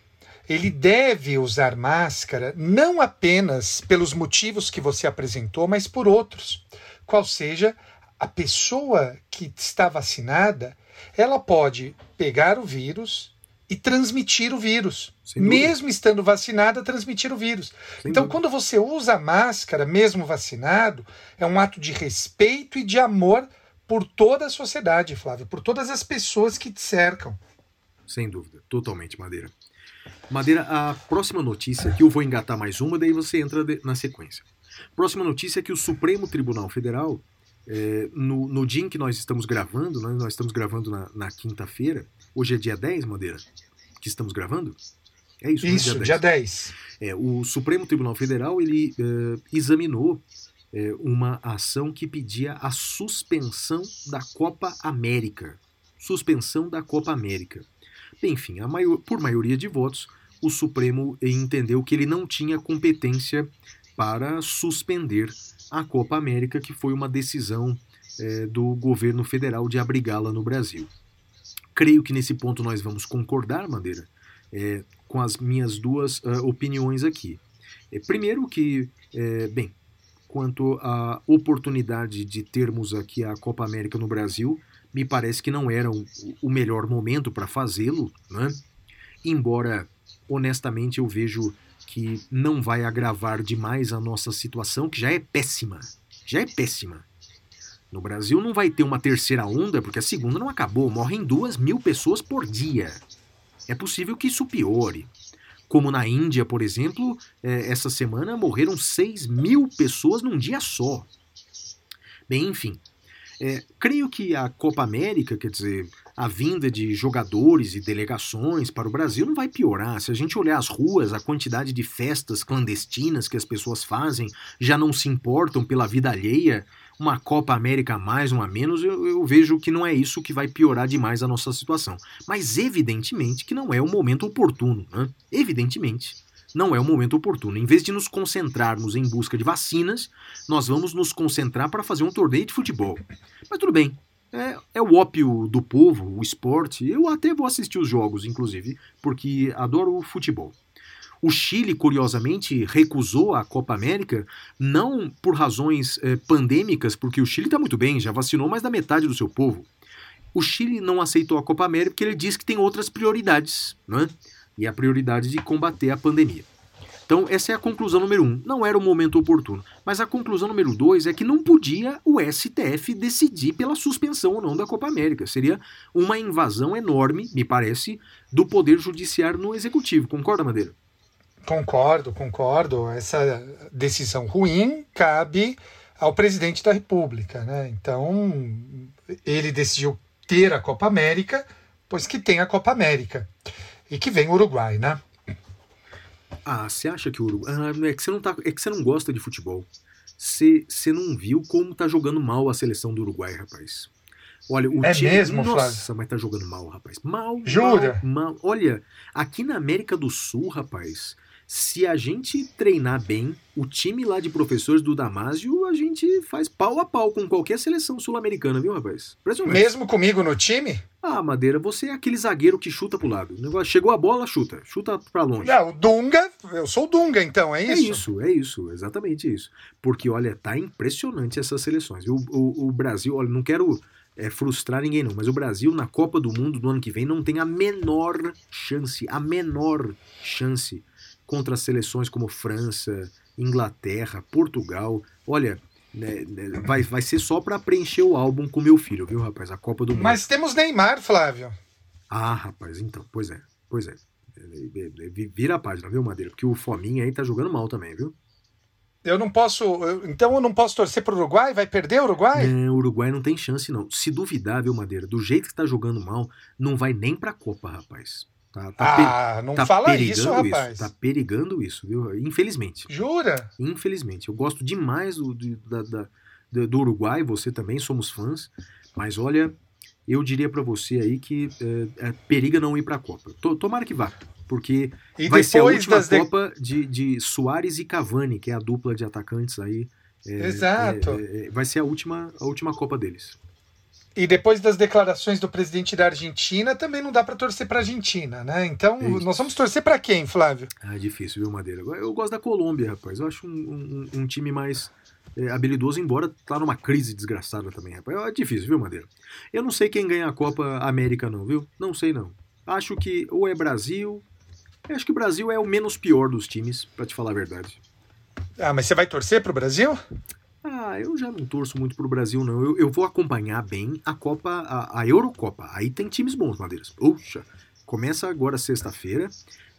[SPEAKER 1] ele deve usar máscara não apenas pelos motivos que você apresentou, mas por outros. Qual seja, a pessoa que está vacinada, ela pode pegar o vírus e transmitir o vírus. Mesmo estando vacinada, transmitir o vírus.
[SPEAKER 2] Sem
[SPEAKER 1] então,
[SPEAKER 2] dúvida.
[SPEAKER 1] quando você usa máscara, mesmo vacinado, é um ato de respeito e de amor por toda a sociedade, Flávio, por todas as pessoas que te cercam.
[SPEAKER 2] Sem dúvida, totalmente, Madeira. Madeira, a próxima notícia, que eu vou engatar mais uma, daí você entra na sequência. Próxima notícia é que o Supremo Tribunal Federal, eh, no, no dia em que nós estamos gravando, né, nós estamos gravando na, na quinta-feira, hoje é dia 10, Madeira, que estamos gravando? É isso, né?
[SPEAKER 1] Isso, dia 10.
[SPEAKER 2] É, o Supremo Tribunal Federal ele eh, examinou eh, uma ação que pedia a suspensão da Copa América. Suspensão da Copa América. Enfim, maior- por maioria de votos, o Supremo entendeu que ele não tinha competência para suspender a Copa América, que foi uma decisão é, do governo federal de abrigá-la no Brasil. Creio que nesse ponto nós vamos concordar, Madeira, é, com as minhas duas ah, opiniões aqui. É, primeiro que, é, bem, quanto à oportunidade de termos aqui a Copa América no Brasil, me parece que não era o, o melhor momento para fazê-lo, né? embora honestamente eu vejo que não vai agravar demais a nossa situação, que já é péssima. Já é péssima. No Brasil não vai ter uma terceira onda, porque a segunda não acabou. Morrem duas mil pessoas por dia. É possível que isso piore. Como na Índia, por exemplo, eh, essa semana morreram 6 mil pessoas num dia só. Bem, enfim. É, creio que a Copa América, quer dizer, a vinda de jogadores e delegações para o Brasil não vai piorar. Se a gente olhar as ruas, a quantidade de festas clandestinas que as pessoas fazem, já não se importam pela vida alheia, uma Copa América a mais, uma a menos, eu, eu vejo que não é isso que vai piorar demais a nossa situação. Mas evidentemente que não é o momento oportuno, né? Evidentemente não é o momento oportuno. Em vez de nos concentrarmos em busca de vacinas, nós vamos nos concentrar para fazer um torneio de futebol. Mas tudo bem. É, é o ópio do povo, o esporte. Eu até vou assistir os jogos, inclusive, porque adoro o futebol. O Chile, curiosamente, recusou a Copa América, não por razões eh, pandêmicas, porque o Chile está muito bem, já vacinou mais da metade do seu povo. O Chile não aceitou a Copa América porque ele diz que tem outras prioridades, né? e a prioridade de combater a pandemia. Então, essa é a conclusão número um. Não era o momento oportuno. Mas a conclusão número dois é que não podia o STF decidir pela suspensão ou não da Copa América. Seria uma invasão enorme, me parece, do Poder Judiciário no Executivo. Concorda, Madeira?
[SPEAKER 1] Concordo, concordo. Essa decisão ruim cabe ao presidente da República, né? Então, ele decidiu ter a Copa América, pois que tem a Copa América. E que vem o Uruguai, né?
[SPEAKER 2] Ah, você acha que o Uruguai. Ah, é, que você não tá... é que você não gosta de futebol. Você, você não viu como tá jogando mal a seleção do Uruguai, rapaz. Olha, o
[SPEAKER 1] É
[SPEAKER 2] time.
[SPEAKER 1] mesmo,
[SPEAKER 2] Nossa,
[SPEAKER 1] Flávio?
[SPEAKER 2] mas tá jogando mal, rapaz. Mal.
[SPEAKER 1] Jura?
[SPEAKER 2] Mal, mal. Olha, aqui na América do Sul, rapaz, se a gente treinar bem, o time lá de professores do Damásio, a gente faz pau a pau com qualquer seleção sul-americana, viu, rapaz? Impressionante.
[SPEAKER 1] Mesmo comigo no time?
[SPEAKER 2] Ah, Madeira, você é aquele zagueiro que chuta pro lado. Negócio- Chegou a bola, chuta. Chuta pra longe.
[SPEAKER 1] Não, o Dunga, eu sou o Dunga, então, é
[SPEAKER 2] É
[SPEAKER 1] isso?
[SPEAKER 2] isso, é isso, exatamente isso. Porque, olha, tá impressionante essas seleções. O, o, o Brasil, olha, não quero é, frustrar ninguém não, mas o Brasil na Copa do Mundo do ano que vem não tem a menor chance, a menor chance contra seleções como França, Inglaterra, Portugal. Olha, né, né, vai, vai ser só pra preencher o álbum com meu filho, viu, rapaz? A Copa do Mundo.
[SPEAKER 1] Mas temos Neymar, Flávio.
[SPEAKER 2] Ah, rapaz, então, pois é, pois é. Vira a página, viu, Madeira? Porque o Fominha aí tá jogando mal também, viu?
[SPEAKER 1] Eu não posso. eu- então eu não posso torcer pro Uruguai? Vai perder o Uruguai?
[SPEAKER 2] Não, o Uruguai não tem chance, não. Se duvidar, viu, Madeira? Do jeito que tá jogando mal, não vai nem pra Copa, rapaz. Tá, tá
[SPEAKER 1] ah, não
[SPEAKER 2] tá
[SPEAKER 1] fala
[SPEAKER 2] perigando
[SPEAKER 1] isso, rapaz.
[SPEAKER 2] Tá perigando isso, viu? Infelizmente.
[SPEAKER 1] Jura?
[SPEAKER 2] Infelizmente. Eu gosto demais do, do, da- da- do- Uruguai, você também, somos fãs. Mas olha, eu diria pra você aí que é, é, periga não ir pra Copa. To- Tomara que vá. Porque
[SPEAKER 1] E
[SPEAKER 2] vai ser a última
[SPEAKER 1] de-
[SPEAKER 2] Copa de, de Soares e Cavani, que é a dupla de atacantes aí. É,
[SPEAKER 1] Exato.
[SPEAKER 2] é, vai ser a última, a última Copa deles.
[SPEAKER 1] E depois das declarações do presidente da Argentina, também não dá pra torcer pra Argentina, né? Então,
[SPEAKER 2] É
[SPEAKER 1] nós vamos torcer pra quem, Flávio?
[SPEAKER 2] Ah, é difícil, viu, Madeira? Eu gosto da Colômbia, rapaz. Eu acho um, um- um time mais é, habilidoso, embora tá numa crise desgraçada também, rapaz. É difícil, viu, Madeira? Eu não sei quem ganha a Copa América, não, viu? Não sei, não. Acho que ou é Brasil. eu Acho que o Brasil é o menos pior dos times, pra te falar a verdade.
[SPEAKER 1] Ah, mas você vai torcer pro Brasil?
[SPEAKER 2] Ah, eu já não torço muito pro Brasil, não. Eu, eu vou acompanhar bem a Copa, a, a Eurocopa. Aí tem times bons, Madeiras. Puxa, começa agora sexta-feira.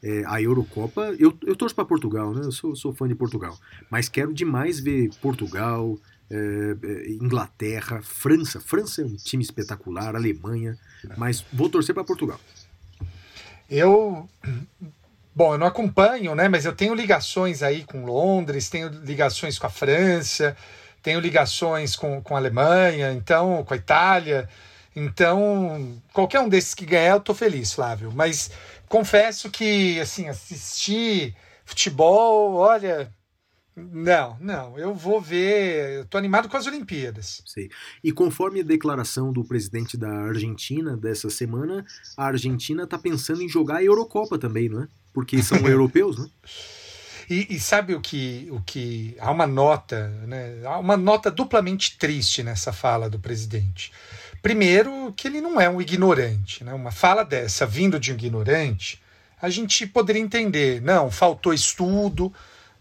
[SPEAKER 2] é, a Eurocopa. Eu, eu torço pra Portugal, né? Eu sou, sou fã de Portugal. Mas quero demais ver Portugal, é, é, Inglaterra, França. França é um time espetacular, Alemanha. Mas vou torcer pra Portugal.
[SPEAKER 1] Eu. Bom, eu não acompanho, né? Mas eu tenho ligações aí com Londres, tenho ligações com a França, tenho ligações com, com a Alemanha, então, com a Itália. Então, qualquer um desses que ganhar, eu tô feliz, Flávio. Mas confesso que, assim, assistir futebol, olha, Não, não. Eu vou ver. Eu tô animado com as Olimpíadas.
[SPEAKER 2] Sei. E conforme a declaração do presidente da Argentina dessa semana, a Argentina tá pensando em jogar a Eurocopa também, não é? Porque são europeus, né?
[SPEAKER 1] E, e sabe o que, o que. Há uma nota, né? Há uma nota duplamente triste nessa fala do presidente. Primeiro, que ele não é um ignorante. Né? Uma fala dessa vindo de um ignorante, a gente poderia entender. Não, faltou estudo,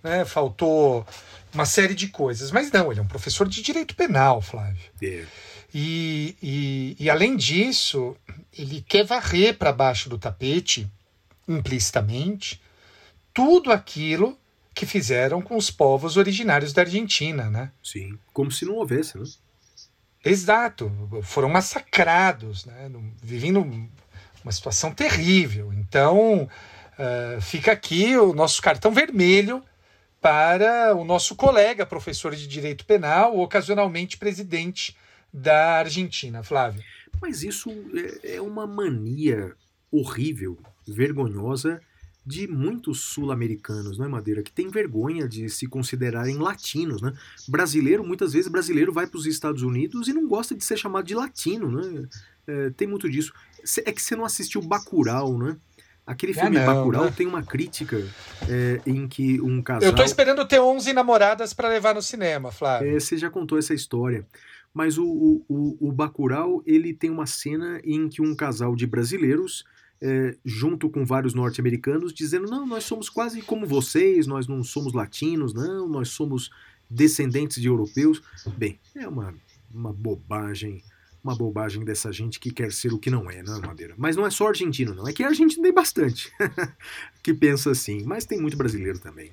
[SPEAKER 1] né? faltou uma série de coisas. Mas não, ele é um professor de direito penal, Flávio.
[SPEAKER 2] É.
[SPEAKER 1] E, e, e além disso, ele quer varrer para baixo do tapete, implicitamente, tudo aquilo que fizeram com os povos originários da Argentina, né?
[SPEAKER 2] Sim. Como se não houvesse, né?
[SPEAKER 1] Exato, foram massacrados, né? vivendo uma situação terrível. Então, eh, fica aqui o nosso cartão vermelho para o nosso colega professor de direito penal, ocasionalmente presidente da Argentina, Flávio.
[SPEAKER 2] Mas isso é- é uma mania horrível, vergonhosa de muitos sul-americanos, não é, Madeira? Que tem vergonha de se considerarem latinos, né? Brasileiro, muitas vezes, brasileiro vai para os Estados Unidos e não gosta de ser chamado de latino, né? É, tem muito disso. É que você não assistiu Bacurau, né? Aquele
[SPEAKER 1] Ah,
[SPEAKER 2] filme
[SPEAKER 1] não,
[SPEAKER 2] Bacurau
[SPEAKER 1] né?
[SPEAKER 2] tem uma crítica é, em que um casal...
[SPEAKER 1] Eu tô esperando ter 11 namoradas para levar no cinema, Flávio.
[SPEAKER 2] É, você já contou essa história. Mas o, o, o, o Bacurau, ele tem uma cena em que um casal de brasileiros, é, junto com vários norte-americanos, dizendo, não, nós somos quase como vocês, nós não somos latinos, não, nós somos descendentes de europeus. Bem, é uma, uma bobagem, uma bobagem dessa gente que quer ser o que não é, não é, Madeira? Mas não é só argentino, não. É que a Argentina tem bastante que pensa assim, mas tem muito brasileiro também.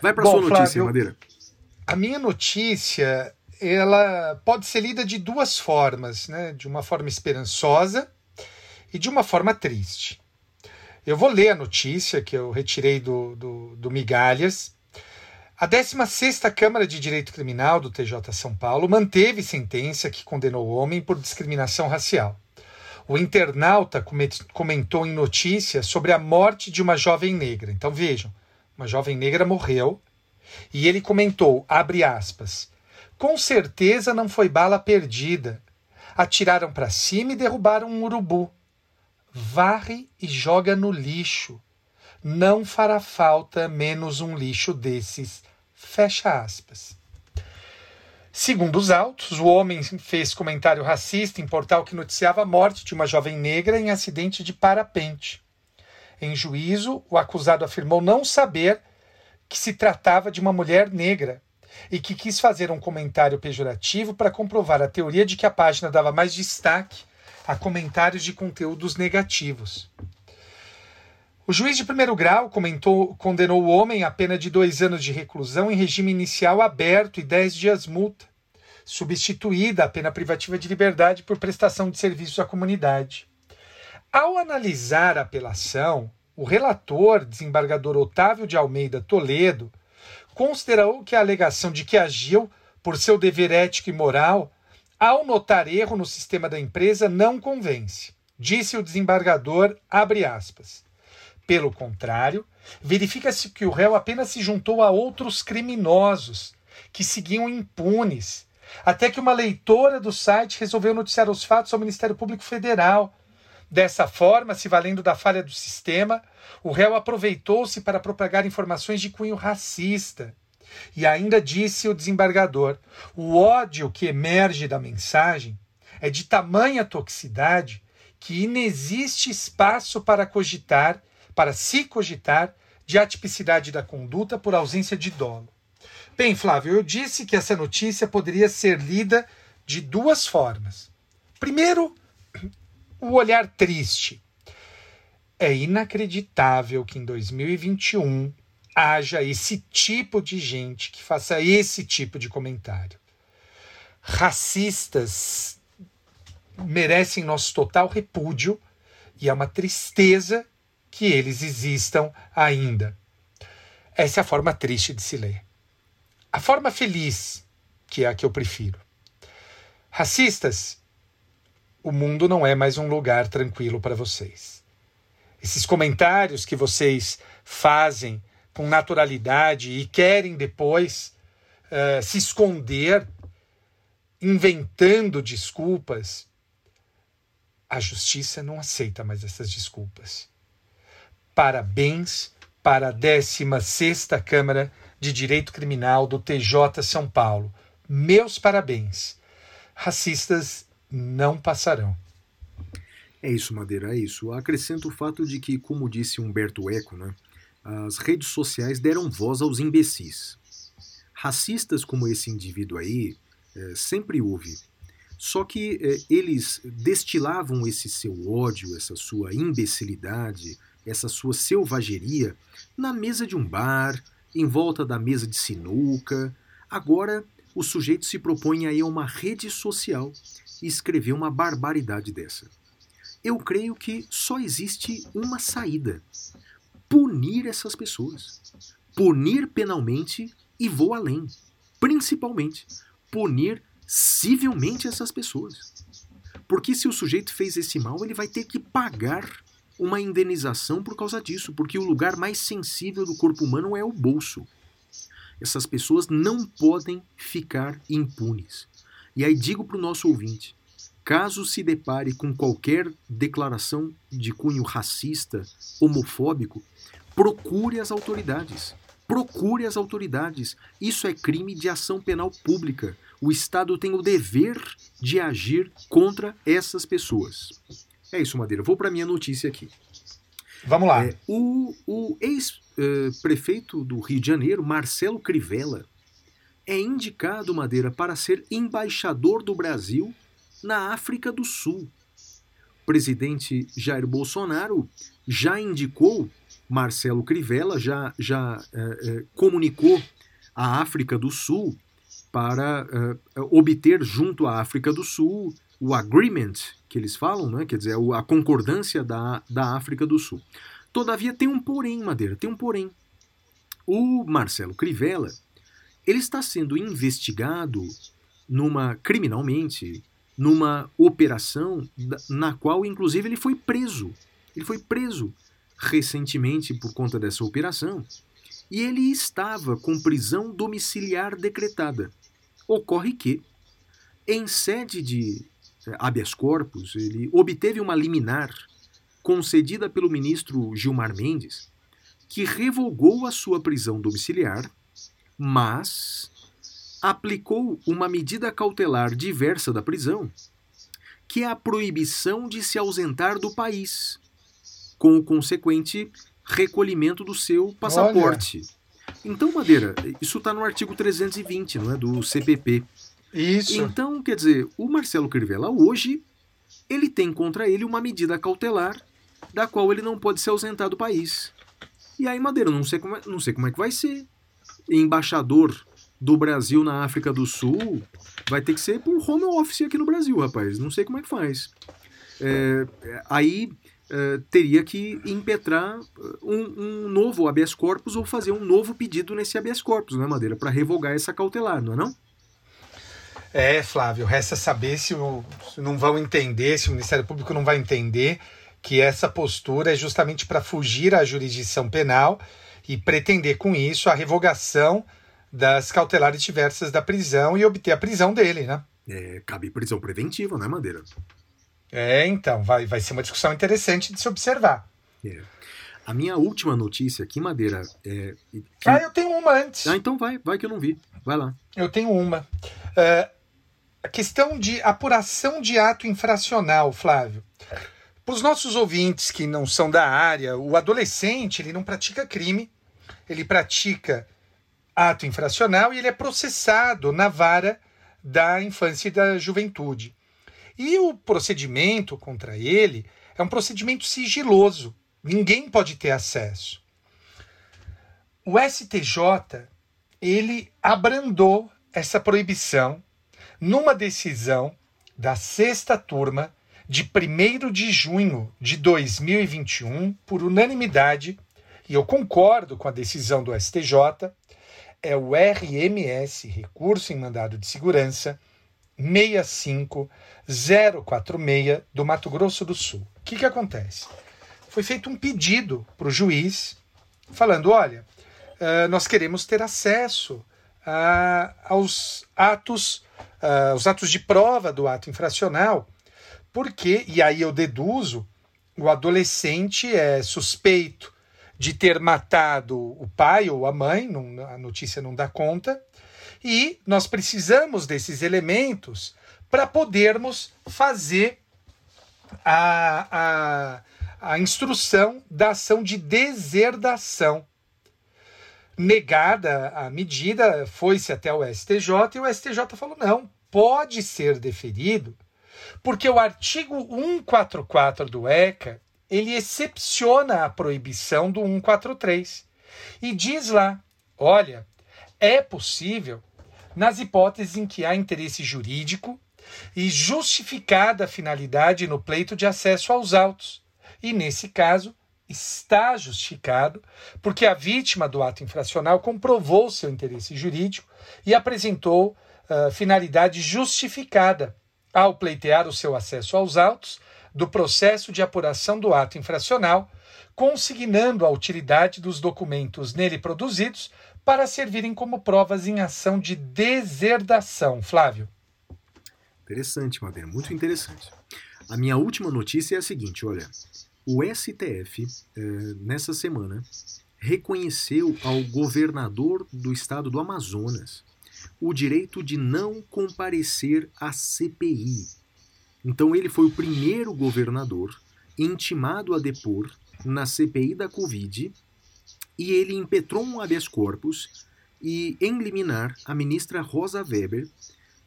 [SPEAKER 2] Vai para sua notícia,
[SPEAKER 1] Flávio,
[SPEAKER 2] Madeira.
[SPEAKER 1] A minha notícia, ela pode ser lida de duas formas, né? De uma forma esperançosa e de uma forma triste. Eu vou ler a notícia que eu retirei do, do, do Migalhas. A 16ª Câmara de Direito Criminal do TJ São Paulo manteve sentença que condenou o homem por discriminação racial. O internauta come- comentou em notícia sobre a morte de uma jovem negra. Então vejam, uma jovem negra morreu e ele comentou, abre aspas, com certeza não foi bala perdida. Atiraram para cima e derrubaram um urubu. Varre e joga no lixo. Não fará falta menos um lixo desses. Fecha aspas. Segundo os autos, o homem fez comentário racista em portal que noticiava a morte de uma jovem negra em acidente de parapente. Em juízo, o acusado afirmou não saber que se tratava de uma mulher negra e que quis fazer um comentário pejorativo para comprovar a teoria de que a página dava mais destaque a comentários de conteúdos negativos. O juiz de primeiro grau comentou, condenou o homem a pena de dois anos de reclusão em regime inicial aberto e dez dias multa, substituída a pena privativa de liberdade por prestação de serviços à comunidade. Ao analisar a apelação, o relator, desembargador Otávio de Almeida Toledo, considerou que a alegação de que agiu por seu dever ético e moral, ao notar erro no sistema da empresa, não convence. Disse o desembargador, aspas. Pelo contrário, verifica-se que o réu apenas se juntou a outros criminosos que seguiam impunes, até que uma leitora do site resolveu noticiar os fatos ao Ministério Público Federal. Dessa forma, se valendo da falha do sistema, o réu aproveitou-se para propagar informações de cunho racista. E ainda disse o desembargador: o ódio que emerge da mensagem é de tamanha toxicidade que inexiste espaço para cogitar, para se cogitar, de atipicidade da conduta por ausência de dolo. Bem, Flávio, eu disse que essa notícia poderia ser lida de duas formas. Primeiro, o olhar triste. É inacreditável que em 2021 haja esse tipo de gente que faça esse tipo de comentário. Racistas merecem nosso total repúdio e é uma tristeza que eles existam ainda. Essa é a forma triste de se ler. A forma feliz, que é a que eu prefiro. Racistas, o mundo não é mais um lugar tranquilo para vocês. Esses comentários que vocês fazem com naturalidade e querem depois eh, se esconder, inventando desculpas, a justiça não aceita mais essas desculpas. Parabéns para a 16ª Câmara de Direito Criminal do TJ São Paulo. Meus parabéns. Racistas não passarão.
[SPEAKER 2] É isso, Madeira, é isso. Acrescento o fato de que, como disse Humberto Eco, né, as redes sociais deram voz aos imbecis. Racistas como esse indivíduo aí, é, sempre houve. Só que é, eles destilavam esse seu ódio, essa sua imbecilidade, essa sua selvageria na mesa de um bar, em volta da mesa de sinuca. Agora, o sujeito se propõe aí a uma rede social e escrever uma barbaridade dessa. Eu creio que só existe uma saída: punir essas pessoas. Punir penalmente e vou além. Principalmente, punir civilmente essas pessoas. Porque se o sujeito fez esse mal, ele vai ter que pagar uma indenização por causa disso, porque o lugar mais sensível do corpo humano é o bolso. Essas pessoas não podem ficar impunes. E aí digo para o nosso ouvinte: caso se depare com qualquer declaração de cunho racista, homofóbico, procure as autoridades. Procure as autoridades. Isso é crime de ação penal pública. O Estado tem o dever de agir contra essas pessoas. É isso, Madeira. Vou para minha notícia aqui.
[SPEAKER 1] Vamos lá.
[SPEAKER 2] É, o o ex-prefeito do Rio de Janeiro, Marcelo Crivella, é indicado, Madeira, para ser embaixador do Brasil na África do Sul. O presidente Jair Bolsonaro já indicou Marcelo Crivella, já, já eh, comunicou à África do Sul para eh, obter junto à África do Sul o agreement que eles falam, né? quer dizer, a concordância da, da África do Sul. Todavia tem um porém, Madeira, tem um porém. O Marcelo Crivella, ele está sendo investigado numa criminalmente numa operação na qual inclusive ele foi preso. Ele foi preso recentemente por conta dessa operação e ele estava com prisão domiciliar decretada. Ocorre que em sede de eh, habeas corpus, ele obteve uma liminar concedida pelo ministro Gilmar Mendes, que revogou a sua prisão domiciliar, mas aplicou uma medida cautelar diversa da prisão, que é a proibição de se ausentar do país, com o consequente recolhimento do seu passaporte. Olha. Então, Madeira, isso está no artigo 320, não é, do CPP.
[SPEAKER 1] Isso.
[SPEAKER 2] Então, quer dizer, o Marcelo Crivella hoje ele tem contra ele uma medida cautelar da qual ele não pode se ausentar do país. E aí, Madeira, não sei como é, não sei como é que vai ser. Embaixador do Brasil na África do Sul vai ter que ser por home office aqui no Brasil, rapaz. Não sei como é que faz. É, aí é, teria que impetrar um, um, novo habeas corpus ou fazer um novo pedido nesse habeas corpus, né, Madeira? Para revogar essa cautelar, não é não?
[SPEAKER 1] É, Flávio, resta saber se, o, se não vão entender, se o Ministério Público não vai entender que essa postura é justamente para fugir à jurisdição penal e pretender com isso a revogação das cautelares diversas da prisão e obter a prisão dele, né?
[SPEAKER 2] É, cabe prisão preventiva, né, Madeira?
[SPEAKER 1] É, então, vai, vai ser uma discussão interessante de se observar.
[SPEAKER 2] É. A minha última notícia aqui, Madeira, é. Que...
[SPEAKER 1] Ah, eu tenho uma antes.
[SPEAKER 2] Ah, então vai, vai que eu não vi. Vai lá.
[SPEAKER 1] Eu tenho uma. Uh, a questão de apuração de ato infracional, Flávio. Para os nossos ouvintes que não são da área, o adolescente ele não pratica crime, ele pratica ato infracional e ele é processado na vara da infância e da juventude. E o procedimento contra ele é um procedimento sigiloso, ninguém pode ter acesso. O STJ ele abrandou essa proibição numa decisão da sexta turma de 1 de junho de 2021, por unanimidade, e eu concordo com a decisão do STJ, é o RMS, Recurso em Mandado de Segurança, 65046 do Mato Grosso do Sul. O que, que acontece? Foi feito um pedido para o juiz falando: olha, ah, nós queremos ter acesso a- aos atos, ah, os atos de prova do ato infracional, porque, e aí eu deduzo, o adolescente é suspeito de ter matado o pai ou a mãe, não- a notícia não dá conta, e nós precisamos desses elementos para podermos fazer a, a, a instrução da ação de deserdação. Negada a medida, foi-se até o STJ e o STJ falou: não, pode ser deferido, porque o artigo 144 do ECA ele excepciona a proibição do 143 e diz lá: olha, é possível nas hipóteses em que há interesse jurídico e justificada a finalidade no pleito de acesso aos autos. E nesse caso, está justificado, porque a vítima do ato infracional comprovou seu interesse jurídico e apresentou ah, finalidade justificada ao pleitear o seu acesso aos autos do processo de apuração do ato infracional, consignando a utilidade dos documentos nele produzidos para servirem como provas em ação de deserdação. Flávio.
[SPEAKER 2] Interessante, Madeira, muito interessante. A minha última notícia é a seguinte: olha, o STF, eh, nessa semana, reconheceu ao governador do estado do Amazonas o direito de não comparecer à CPI. Então, ele foi o primeiro governador intimado a depor na CPI da Covid e ele impetrou um habeas corpus e, em liminar, a ministra Rosa Weber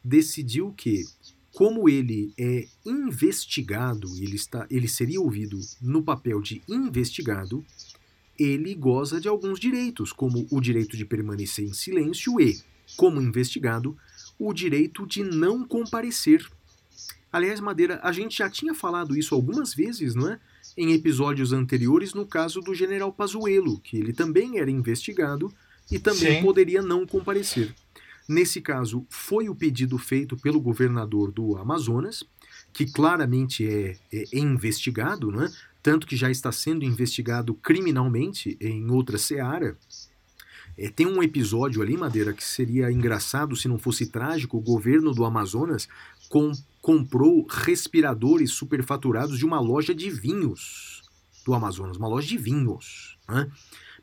[SPEAKER 2] decidiu que, como ele é investigado, ele, está, ele seria ouvido no papel de investigado, ele goza de alguns direitos, como o direito de permanecer em silêncio e, como investigado, o direito de não comparecer. Aliás, Madeira, a gente já tinha falado isso algumas vezes, não é? Em episódios anteriores, no caso do general Pazuello, que ele também era investigado e também
[SPEAKER 1] Sim.
[SPEAKER 2] poderia não comparecer. Nesse caso, foi o pedido feito pelo governador do Amazonas, que claramente é, é investigado, né? tanto que já está sendo investigado criminalmente em outra seara. É, tem um episódio ali, Madeira, que seria engraçado se não fosse trágico. O governo do Amazonas com- comprou respiradores superfaturados de uma loja de vinhos do Amazonas, uma loja de vinhos. né?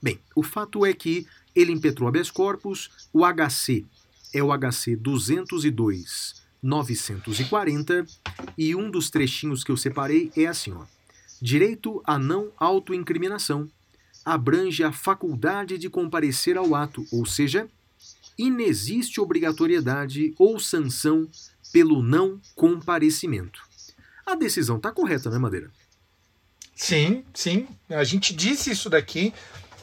[SPEAKER 2] Bem, o fato é que ele impetrou habeas corpus, o HC é o HC 202 940 e um dos trechinhos que eu separei é assim, ó. Direito à não autoincriminação abrange a faculdade de comparecer ao ato, ou seja, inexiste obrigatoriedade ou sanção pelo não comparecimento. A decisão está correta, né, Madeira?
[SPEAKER 1] Sim, sim. A gente disse isso daqui,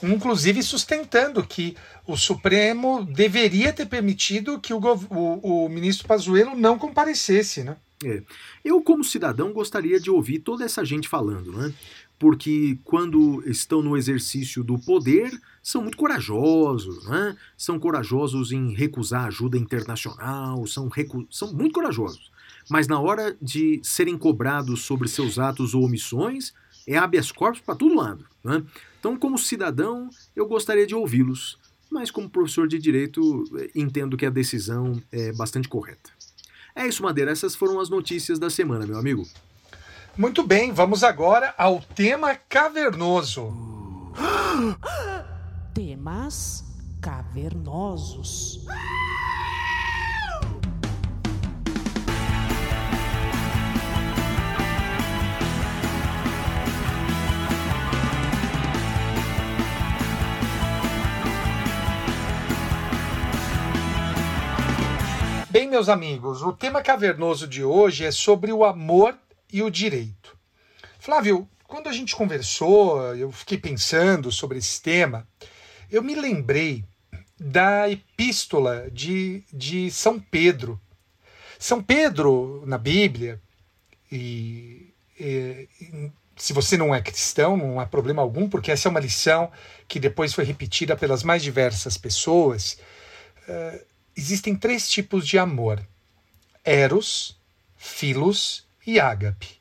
[SPEAKER 1] inclusive sustentando que o Supremo deveria ter permitido que o, o, o ministro Pazuello não comparecesse, né?
[SPEAKER 2] Eu, como cidadão, gostaria de ouvir toda essa gente falando, né? Porque quando estão no exercício do poder, são muito corajosos, né? São corajosos em recusar ajuda internacional, são, recu- são muito corajosos. Mas na hora de serem cobrados sobre seus atos ou omissões, é habeas corpus para todo lado. Né? Então, como cidadão, eu gostaria de ouvi-los, mas como professor de direito, eh, entendo que a decisão é bastante correta. É isso, Madeira. Essas foram as notícias da semana, meu amigo.
[SPEAKER 1] Muito bem, vamos agora ao tema cavernoso.
[SPEAKER 4] Temas cavernosos.
[SPEAKER 1] Bem, meus amigos, o tema cavernoso de hoje é sobre o amor e o direito. Flávio, quando a gente conversou, eu fiquei pensando sobre esse tema, eu me lembrei da epístola de, de São Pedro. São Pedro, na Bíblia, e, e- se você não é cristão, não há problema algum, porque essa é uma lição que depois foi repetida pelas mais diversas pessoas. eh, existem três tipos de amor: eros, filos e ágape.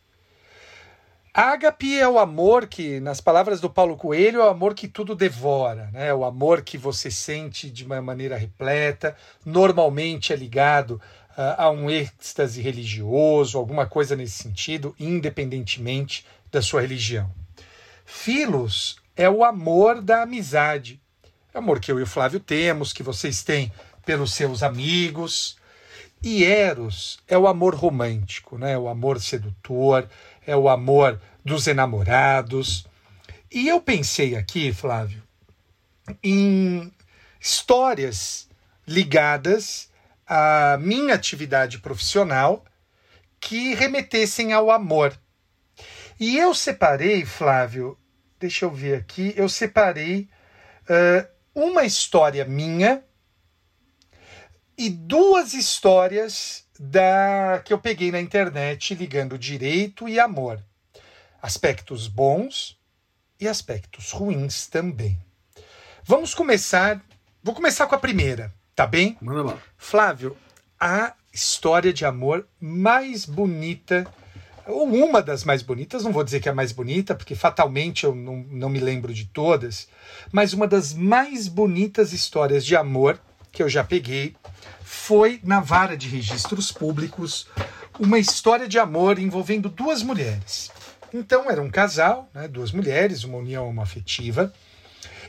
[SPEAKER 1] Ágape é o amor que, nas palavras do Paulo Coelho, é o amor que tudo devora, né? o amor que você sente de uma maneira repleta, normalmente é ligado ah, a um êxtase religioso, alguma coisa nesse sentido, independentemente da sua religião. Filos é o amor da amizade, é o amor que eu e o Flávio temos, que vocês têm pelos seus amigos. E Eros é o amor romântico, né? o amor sedutor, é o amor dos enamorados. E eu pensei aqui, Flávio, em histórias ligadas à minha atividade profissional que remetessem ao amor. E eu separei, Flávio, deixa eu ver aqui, eu separei uh, uma história minha e duas histórias da que eu peguei na internet ligando direito e amor. Aspectos bons e aspectos ruins também. Vamos começar. Vou começar com a primeira, tá bem?
[SPEAKER 2] Manda lá.
[SPEAKER 1] Flávio, a história de amor mais bonita, ou uma das mais bonitas, não vou dizer que é a mais bonita, porque fatalmente eu não, não me lembro de todas, mas uma das mais bonitas histórias de amor que eu já peguei foi na vara de registros públicos uma história de amor envolvendo duas mulheres. Então era um casal, né, duas mulheres, uma união homoafetiva.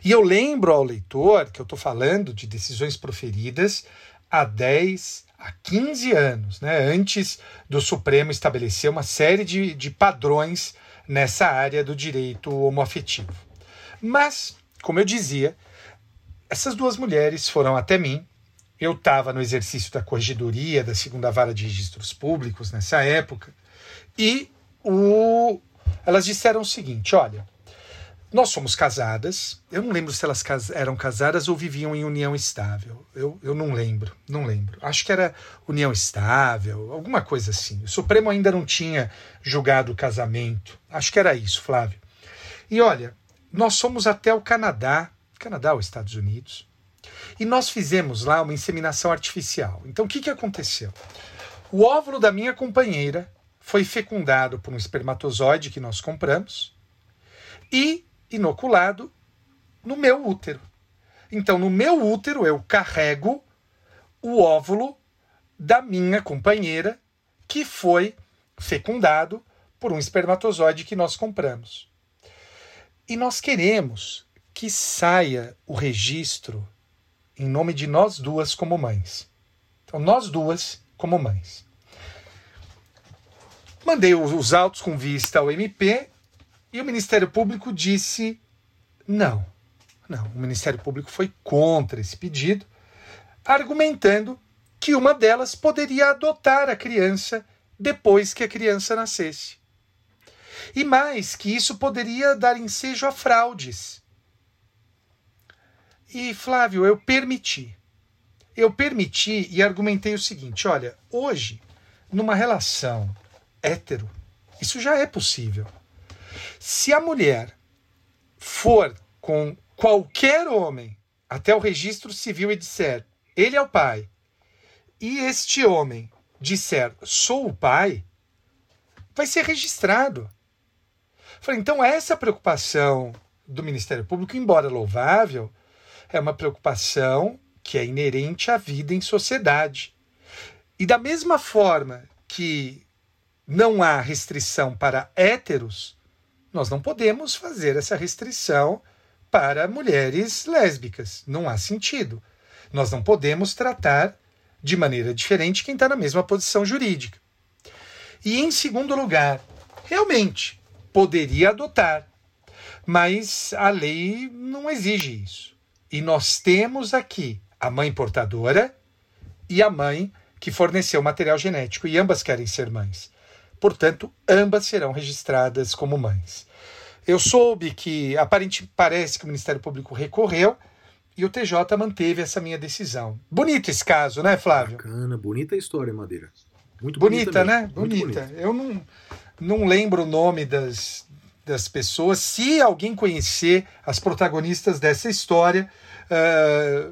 [SPEAKER 1] E eu lembro ao leitor que eu estou falando de decisões proferidas há 10, há 15 anos, né, antes do Supremo estabelecer uma série de, de padrões nessa área do direito homoafetivo. Mas, como eu dizia, essas duas mulheres foram até mim eu estava no exercício da corregedoria da segunda vara de registros públicos nessa época e o, elas disseram o seguinte: olha, nós somos casadas. Eu não lembro se elas eram casadas ou viviam em união estável. Eu, eu não lembro, não lembro. Acho que era união estável, alguma coisa assim. O Supremo ainda não tinha julgado o casamento. Acho que era isso, Flávio. E olha, nós somos até o Canadá, Canadá ou Estados Unidos, e nós fizemos lá uma inseminação artificial. Então o que, que aconteceu? O óvulo da minha companheira foi fecundado por um espermatozoide que nós compramos e inoculado no meu útero. Então, no meu útero, eu carrego o óvulo da minha companheira que foi fecundado por um espermatozoide que nós compramos. E nós queremos que saia o registro em nome de nós duas como mães. Então, nós duas como mães. Mandei os autos com vista ao MP e o Ministério Público disse não. Não, o Ministério Público foi contra esse pedido, argumentando que uma delas poderia adotar a criança depois que a criança nascesse. E mais, que isso poderia dar ensejo a fraudes e, Flávio, eu permiti. Eu permiti e argumentei o seguinte: olha, hoje, numa relação hétero, isso já é possível. Se a mulher for com qualquer homem até o registro civil e disser ele é o pai, e este homem disser sou o pai, vai ser registrado. Falei, então essa preocupação do Ministério Público, embora louvável, é uma preocupação que é inerente à vida em sociedade. E da mesma forma que não há restrição para héteros, nós não podemos fazer essa restrição para mulheres lésbicas. Não há sentido. Nós não podemos tratar de maneira diferente quem está na mesma posição jurídica. E em segundo lugar, realmente poderia adotar, mas a lei não exige isso. E nós temos aqui a mãe portadora e a mãe que forneceu material genético, e ambas querem ser mães. Portanto, ambas serão registradas como mães. Eu soube que aparentemente parece que o Ministério Público recorreu e o TJ manteve essa minha decisão. Bonito esse caso, né, Flávio?
[SPEAKER 2] Bacana, bonita a história, Madeira. Muito
[SPEAKER 1] bonita,
[SPEAKER 2] bonita,
[SPEAKER 1] né? Bonita.
[SPEAKER 2] bonita.
[SPEAKER 1] Eu não, não lembro o nome das, das pessoas. Se alguém conhecer as protagonistas dessa história, eh,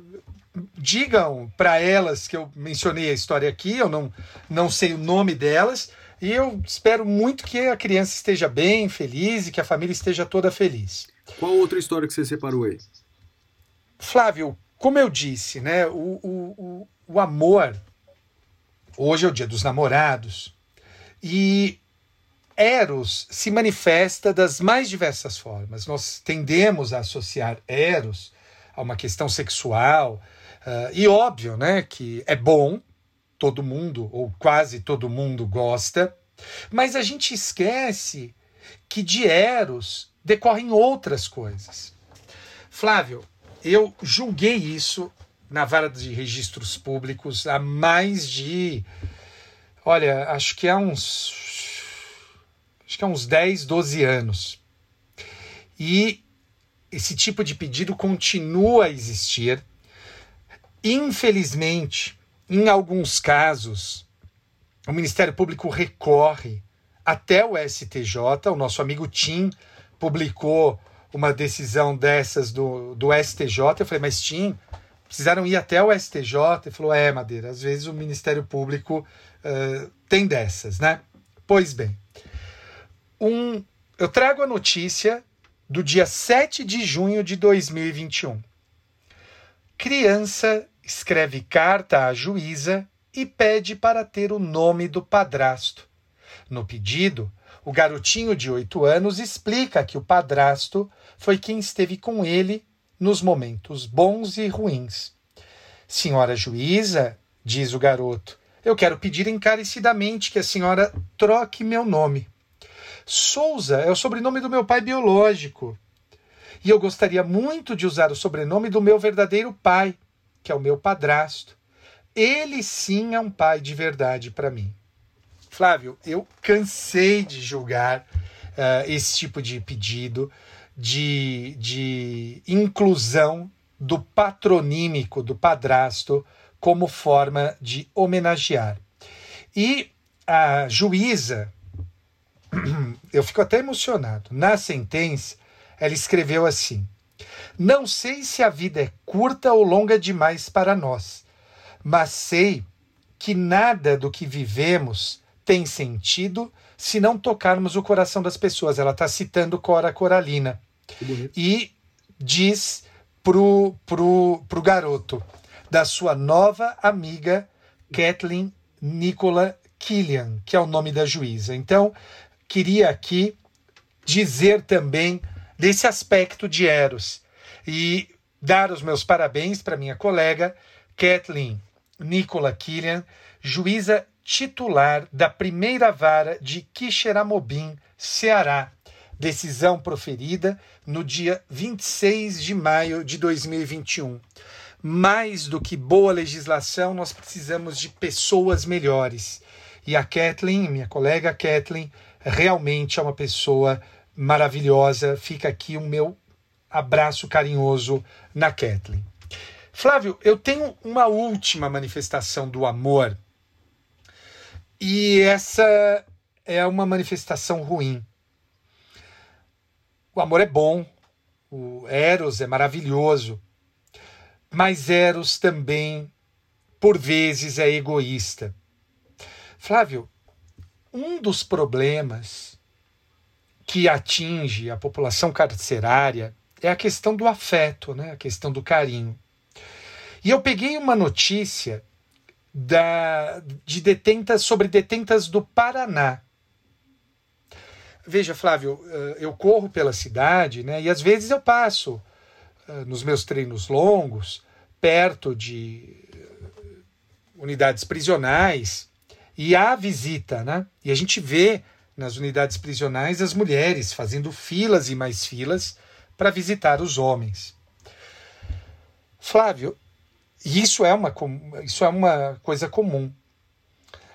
[SPEAKER 1] digam para elas que eu mencionei a história aqui, eu não, não sei o nome delas, E eu espero muito que a criança esteja bem, feliz e que a família esteja toda feliz.
[SPEAKER 2] Qual outra história que você separou aí?
[SPEAKER 1] Flávio, como eu disse, né, o, o, o, o amor, hoje é o dia dos namorados, e Eros se manifesta das mais diversas formas. Nós tendemos a associar Eros a uma questão sexual, ah, e óbvio né, que é bom, todo mundo, ou quase todo mundo, gosta, mas a gente esquece que de Eros decorrem outras coisas. Flávio, eu julguei isso na vara de registros públicos há mais de. Olha, acho que há uns. Acho que há uns 10, 12 anos. E esse tipo de pedido continua a existir. Infelizmente, em alguns casos, o Ministério Público recorre até o STJ. O nosso amigo Tim publicou uma decisão dessas do, do STJ. Eu falei, mas Tim, precisaram ir até o STJ? Ele falou, é, Madeira, às vezes o Ministério Público uh, tem dessas, né? Pois bem, um, eu trago a notícia do dia 7 de junho de 2021. Criança escreve carta à juíza e pede para ter o nome do padrasto. No pedido, o garotinho de oito anos explica que o padrasto foi quem esteve com ele nos momentos bons e ruins. Senhora juíza, diz o garoto, eu quero pedir encarecidamente que a senhora troque meu nome. Souza é o sobrenome do meu pai biológico. E eu gostaria muito de usar o sobrenome do meu verdadeiro pai, que é o meu padrasto. Ele sim é um pai de verdade para mim. Flávio, eu cansei de julgar uh, esse tipo de pedido de, de inclusão do patronímico do padrasto como forma de homenagear. E a juíza eu fico até emocionado. Na sentença, ela escreveu assim: Não sei se a vida é curta ou longa demais para nós, mas sei que nada do que vivemos tem sentido se não tocarmos o coração das pessoas. Ela está citando Cora Coralina. E diz pro, pro, pro garoto da sua nova amiga Kathleen Nicola Killian, que é o nome da juíza. Então, queria aqui dizer também desse aspecto de Eros e dar os meus parabéns para minha colega Kathleen Nicola Killian, juíza titular da primeira vara de Quixeramobim, Ceará. Decisão proferida no dia 26 de maio de 2021. Mais do que boa legislação, nós precisamos de pessoas melhores. E a Kathleen, minha colega Kathleen, realmente é uma pessoa maravilhosa. Fica aqui o meu abraço carinhoso na Kathleen. Flávio, eu tenho uma última manifestação do amor. E essa é uma manifestação ruim. O amor é bom, o Eros é maravilhoso, mas Eros também, por vezes, é egoísta. Flávio, um dos problemas que atinge a população carcerária é a questão do afeto, né? a questão do carinho. E eu peguei uma notícia da, de detentas sobre detentas do Paraná. Veja, Flávio, eh, eu corro pela cidade, né? E às vezes eu passo eh, nos meus treinos longos perto de eh, unidades prisionais e há visita, né? E a gente vê nas unidades prisionais as mulheres fazendo filas e mais filas para visitar os homens. Flávio, isso é uma, isso é uma coisa comum.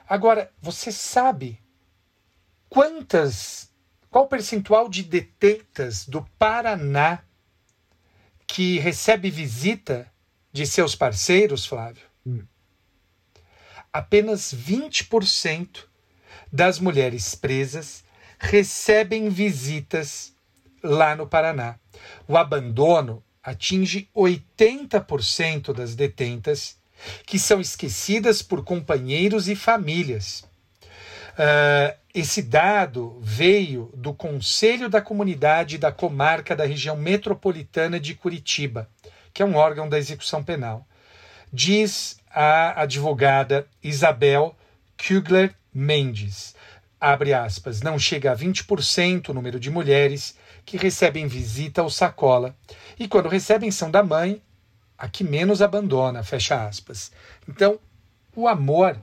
[SPEAKER 1] Agora, você sabe quantas, qual percentual de detentas do Paraná que recebe visita de seus parceiros, Flávio? Hum apenas 20% das mulheres presas recebem visitas lá no Paraná. O abandono atinge 80% das detentas, que são esquecidas por companheiros e famílias. Ah, esse dado veio do Conselho da Comunidade da Comarca da Região Metropolitana de Curitiba, que é um órgão da execução penal. Diz a advogada Isabel Kugler Mendes, abre aspas, não chega a 20% o número de mulheres que recebem visita ou sacola, e quando recebem são da mãe, a que menos abandona, fecha aspas. Então, o amor,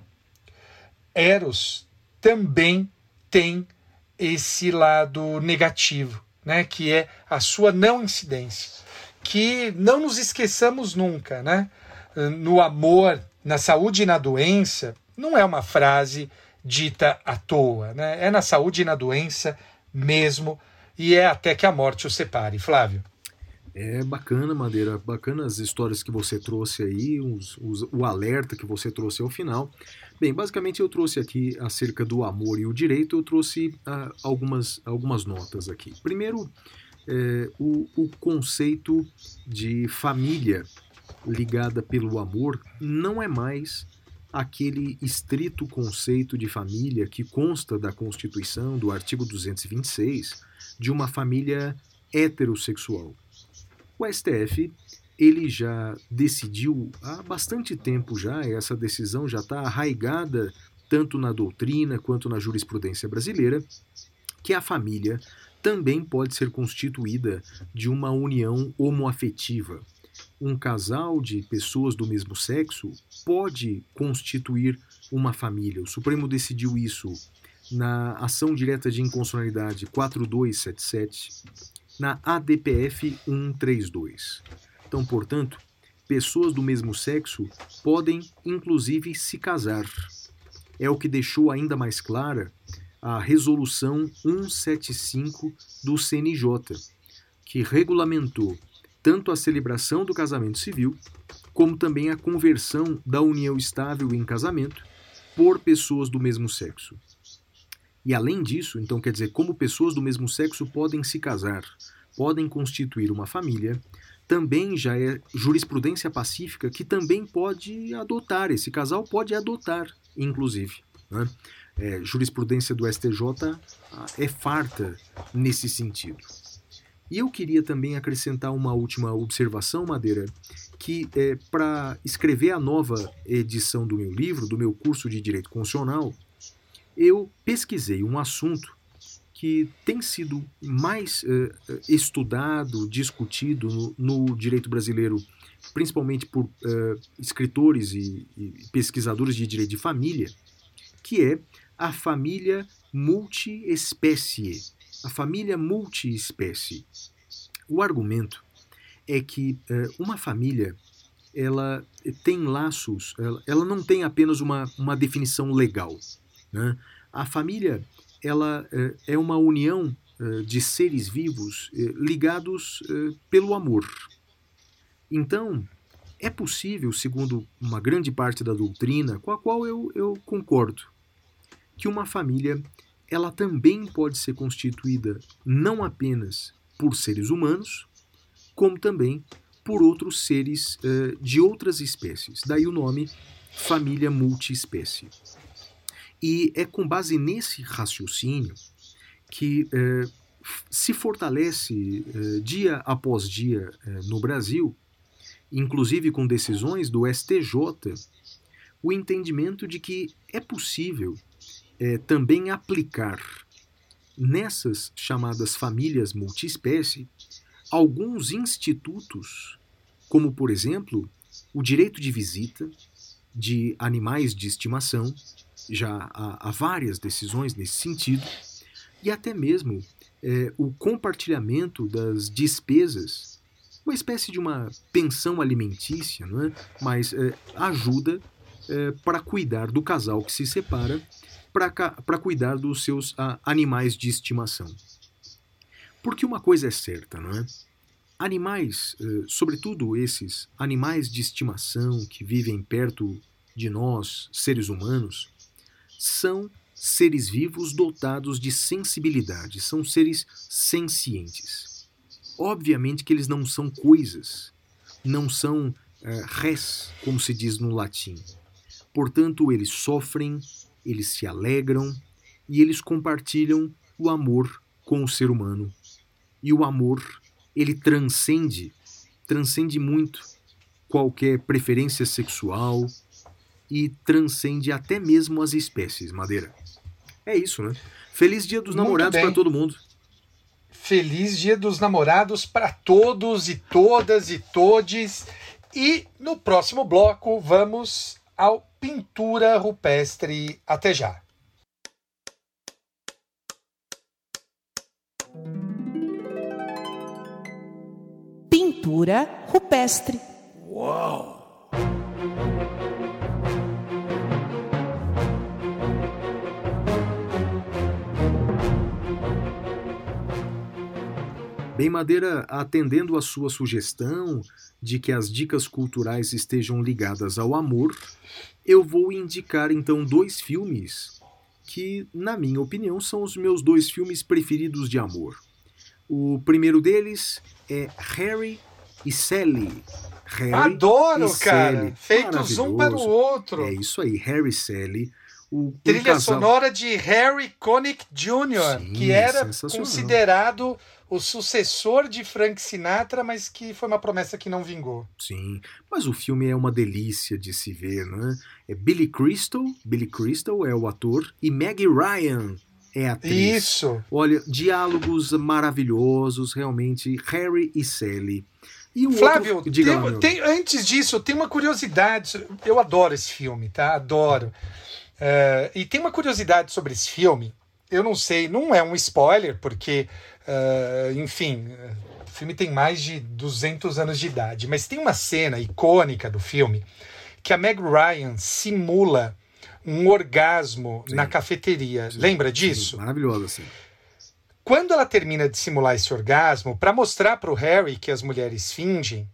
[SPEAKER 1] Eros, também tem esse lado negativo, né, que é a sua não incidência. Que não nos esqueçamos nunca, né? No amor, na saúde e na doença, não é uma frase dita à toa, né? É na saúde e na doença mesmo, e é até que a morte o separe. Flávio.
[SPEAKER 2] É bacana, Madeira, bacana as histórias que você trouxe aí, os, os, o alerta que você trouxe ao final. Bem, basicamente eu trouxe aqui acerca do amor e o direito, eu trouxe ah, algumas, algumas notas aqui. Primeiro, é, o, o conceito de família ligada pelo amor não é mais aquele estrito conceito de família que consta da Constituição, do artigo 226, de uma família heterossexual. O STF ele já decidiu há bastante tempo já, essa decisão já está arraigada tanto na doutrina quanto na jurisprudência brasileira, que a família também pode ser constituída de uma união homoafetiva. Um casal de pessoas do mesmo sexo pode constituir uma família. O Supremo decidiu isso na ação direta de inconstitucionalidade 4277, na ADPF 132. Então, portanto, pessoas do mesmo sexo podem inclusive se casar. É o que deixou ainda mais clara a Resolução 175 do CNJ, que regulamentou tanto a celebração do casamento civil, como também a conversão da união estável em casamento por pessoas do mesmo sexo. E além disso, então quer dizer, como pessoas do mesmo sexo podem se casar, podem constituir uma família, também já é jurisprudência pacífica que também pode adotar, esse casal pode adotar, inclusive. Né? É, jurisprudência do STJ ah, é farta nesse sentido. E eu queria também acrescentar uma última observação, Madeira, que é, para escrever a nova edição do meu livro, do meu curso de Direito Constitucional, eu pesquisei um assunto que tem sido mais uh, estudado, discutido no, no, direito brasileiro, principalmente por uh, escritores e, e, pesquisadores de direito de família, que é a família multiespécie. A família multiespécie. O argumento é que uh, uma família ela tem laços, ela, ela não tem apenas uma, uma definição legal. Né? A família ela é, é uma união é, de seres vivos ligados pelo amor. Então, é possível, segundo uma grande parte da doutrina, com a qual eu, eu concordo, que uma família ela também pode ser constituída não apenas por seres humanos, como também por outros seres uh, de outras espécies. Daí o nome família multiespécie. E é com base nesse raciocínio que é, se fortalece é, dia após dia no Brasil, inclusive com decisões do STJ, o entendimento de que é possível é, também aplicar nessas chamadas famílias multiespécie alguns institutos, como por exemplo o direito de visita de animais de estimação, já há, há várias decisões nesse sentido, e até mesmo é, o compartilhamento das despesas, uma espécie de uma pensão alimentícia, não é? mas é, ajuda é, para cuidar do casal que se separa, para cuidar dos seus animais de estimação. Porque uma coisa é certa, não é? Animais, é, sobretudo esses animais de estimação que vivem perto de nós, seres humanos, são seres vivos dotados de sensibilidade, são seres sencientes. Obviamente que eles não são coisas, não são é, res, como se diz no latim. Portanto, eles sofrem, eles se alegram, e eles compartilham o amor com o ser humano. E o amor, ele transcende, transcende muito qualquer preferência sexual e transcende até mesmo as espécies, Madeira. É isso, né? Feliz Dia dos
[SPEAKER 1] Muito
[SPEAKER 2] Namorados para todo mundo.
[SPEAKER 1] Feliz Dia dos Namorados para todos e todas e todes. E no próximo bloco vamos ao Pintura Rupestre. Até já.
[SPEAKER 4] Pintura rupestre.
[SPEAKER 2] Bem, Madeira, atendendo a sua sugestão de que as dicas culturais estejam ligadas ao amor, eu vou indicar então dois filmes que, na minha opinião, são os meus dois filmes preferidos de amor. O primeiro deles é Harry e Sally. Harry
[SPEAKER 1] Adoro,
[SPEAKER 2] e
[SPEAKER 1] cara.
[SPEAKER 2] Sally.
[SPEAKER 1] Feitos um para o outro.
[SPEAKER 2] É isso aí, Harry e Sally. Um
[SPEAKER 1] Trilha sonora de Harry Connick Jr.,
[SPEAKER 2] Sim,
[SPEAKER 1] que era considerado o sucessor de Frank Sinatra, mas que foi uma promessa que não vingou.
[SPEAKER 2] Sim, mas o filme é uma delícia de se ver, né? É Billy Crystal, Billy Crystal é o ator e Maggie Ryan é a atriz.
[SPEAKER 1] Isso.
[SPEAKER 2] Olha, diálogos maravilhosos, realmente, Harry e Sally. E um
[SPEAKER 1] Flávio,
[SPEAKER 2] outro... Diga
[SPEAKER 1] tem-
[SPEAKER 2] lá,
[SPEAKER 1] tem- antes disso, tem uma curiosidade. Eu adoro esse filme, tá? Adoro. É, e tem uma curiosidade sobre esse filme. Eu não sei, não é um spoiler, porque, é, enfim, o filme tem mais de 200 anos de idade, mas tem uma cena icônica do filme que a Meg Ryan simula um orgasmo
[SPEAKER 2] Sim.
[SPEAKER 1] na cafeteria. Lembra disso?
[SPEAKER 2] Sim, maravilhosa, assim.
[SPEAKER 1] Quando ela termina de simular esse orgasmo, para mostrar para o Harry que as mulheres fingem,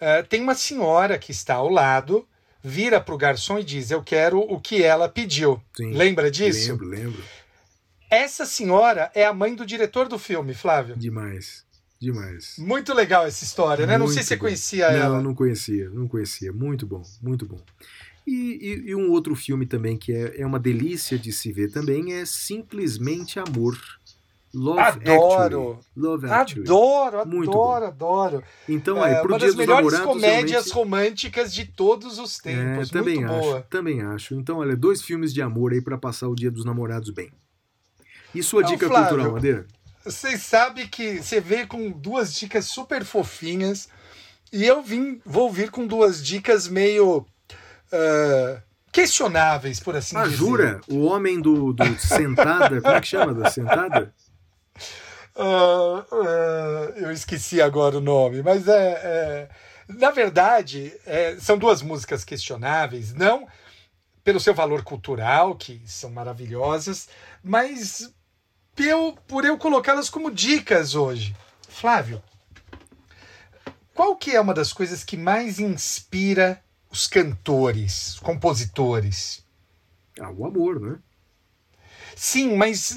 [SPEAKER 1] eh, tem uma senhora que está ao lado, vira para o garçom e diz: Eu quero o que ela pediu.
[SPEAKER 2] Sim.
[SPEAKER 1] Lembra disso?
[SPEAKER 2] Lembro, lembro.
[SPEAKER 1] Essa senhora é a mãe do diretor do filme, Flávio.
[SPEAKER 2] Demais, demais.
[SPEAKER 1] Muito legal essa história, né? Não sei
[SPEAKER 2] Muito
[SPEAKER 1] se você
[SPEAKER 2] bom.
[SPEAKER 1] conhecia
[SPEAKER 2] não,
[SPEAKER 1] ela.
[SPEAKER 2] Não, conhecia, não conhecia. Muito bom, muito bom. E, e- e um outro filme também que é, é uma delícia de se ver também é Simplesmente Amor. Love
[SPEAKER 1] Adoro.
[SPEAKER 2] Actually. Love Actually.
[SPEAKER 1] Adoro,
[SPEAKER 2] Muito
[SPEAKER 1] adoro, adoro.
[SPEAKER 2] Então, aí,
[SPEAKER 1] É,
[SPEAKER 2] pro
[SPEAKER 1] uma
[SPEAKER 2] Dia
[SPEAKER 1] das melhores
[SPEAKER 2] Namorados,
[SPEAKER 1] comédias
[SPEAKER 2] realmente-
[SPEAKER 1] românticas de todos os
[SPEAKER 2] É,
[SPEAKER 1] tempos.
[SPEAKER 2] também
[SPEAKER 1] Muito
[SPEAKER 2] acho,
[SPEAKER 1] boa.
[SPEAKER 2] também acho. Então, olha, dois filmes de amor aí pra passar o Dia dos Namorados bem. E sua
[SPEAKER 1] Não,
[SPEAKER 2] dica
[SPEAKER 1] Flávio,
[SPEAKER 2] cultural, Madeira?
[SPEAKER 1] Vocês sabem que você veio com duas dicas super fofinhas e eu vim, vou vir com duas dicas meio ah, questionáveis, por assim
[SPEAKER 2] Ah,
[SPEAKER 1] dizer.
[SPEAKER 2] jura? O homem do, do Sentada, como é que chama? Da Sentada?
[SPEAKER 1] Ah, ah, eu esqueci agora o nome, mas é. é- na verdade, é, são duas músicas questionáveis, não pelo seu valor cultural, que são maravilhosas, mas eu- por eu colocá-las como dicas hoje. Flávio, qual que é uma das coisas que mais inspira os cantores, os compositores?
[SPEAKER 2] Ah, o amor, né?
[SPEAKER 1] Sim, mas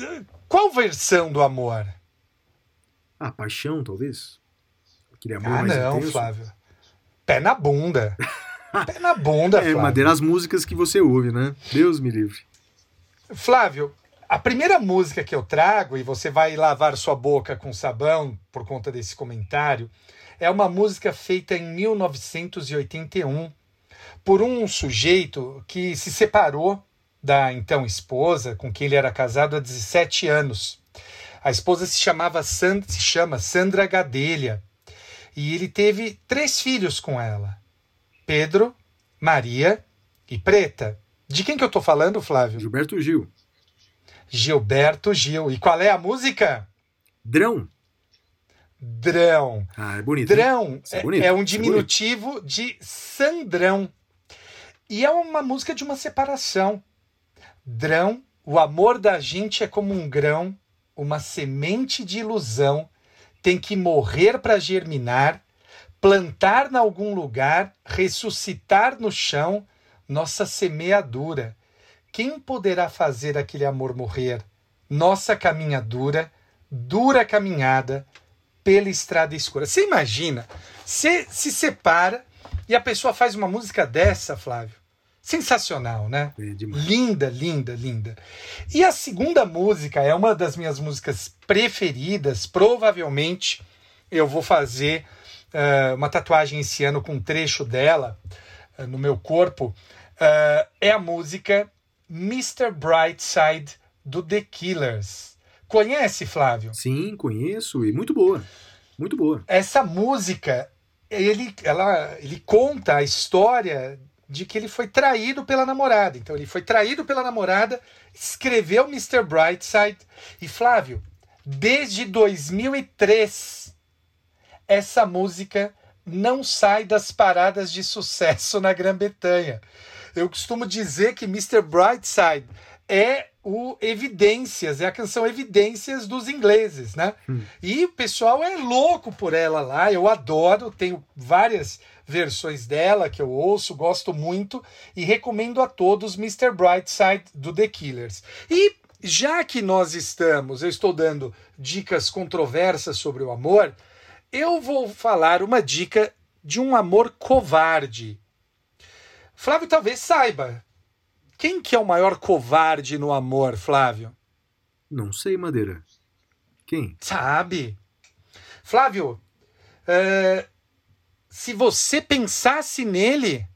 [SPEAKER 1] qual versão do amor?
[SPEAKER 2] Ah, paixão, talvez? Aquele amor
[SPEAKER 1] Ah,
[SPEAKER 2] mais
[SPEAKER 1] não,
[SPEAKER 2] intenso.
[SPEAKER 1] Flávio. Pé na bunda. Pé na bunda,
[SPEAKER 2] É,
[SPEAKER 1] Flávio.
[SPEAKER 2] Madeira, as músicas que você ouve, né? Deus me livre.
[SPEAKER 1] Flávio, a primeira música que eu trago, e você vai lavar sua boca com sabão por conta desse comentário, é uma música feita em 1981 por um sujeito que se separou da então esposa, com quem ele era casado há 17 anos. A esposa se chamava San- se chama Sandra Gadelha. E ele teve três filhos com ela: Pedro, Maria e Preta. De quem que eu tô falando, Flávio?
[SPEAKER 2] Gilberto Gil.
[SPEAKER 1] Gilberto Gil. E qual é a música?
[SPEAKER 2] Drão.
[SPEAKER 1] Drão.
[SPEAKER 2] Ah, é bonito.
[SPEAKER 1] Drão
[SPEAKER 2] é
[SPEAKER 1] é,
[SPEAKER 2] bonito,
[SPEAKER 1] é um
[SPEAKER 2] é
[SPEAKER 1] diminutivo de Sandrão. E é uma música de uma separação. Drão, o amor da gente é como um grão, uma semente de ilusão, tem que morrer para germinar, plantar em algum lugar, ressuscitar no chão nossa semeadura. Quem poderá fazer aquele amor morrer? Nossa caminhadura, dura caminhada pela estrada escura. Você imagina? Você se separa e a pessoa faz uma música dessa, Flávio. Sensacional, né?
[SPEAKER 2] É.
[SPEAKER 1] Linda, linda, linda. E a segunda música é uma das minhas músicas preferidas. Provavelmente eu vou fazer eh, uma tatuagem esse ano com um trecho dela eh, no meu corpo. Eh, é a música Mr. Brightside do The Killers. Conhece, Flávio?
[SPEAKER 2] Sim, conheço e muito boa. Muito boa.
[SPEAKER 1] Essa música, ele, ela, ele conta a história de que ele foi traído pela namorada. Então ele foi traído pela namorada, escreveu Mr. Brightside e Flávio, desde 2003 essa música não sai das paradas de sucesso na Grã-Bretanha. Eu costumo dizer que Mr. Brightside é o Evidências, é a canção Evidências dos ingleses, né? E o pessoal é louco por ela lá, eu adoro, tenho várias versões dela que eu ouço, gosto muito e recomendo a todos Mr. Brightside do The Killers. E já que nós estamos, eu estou dando dicas controversas sobre o amor, eu vou falar uma dica de um amor covarde. Flávio talvez saiba. Quem que é o maior covarde no amor, Flávio?
[SPEAKER 2] Não sei, Madeira. Quem?
[SPEAKER 1] Sabe. Flávio, é, se você pensasse nele.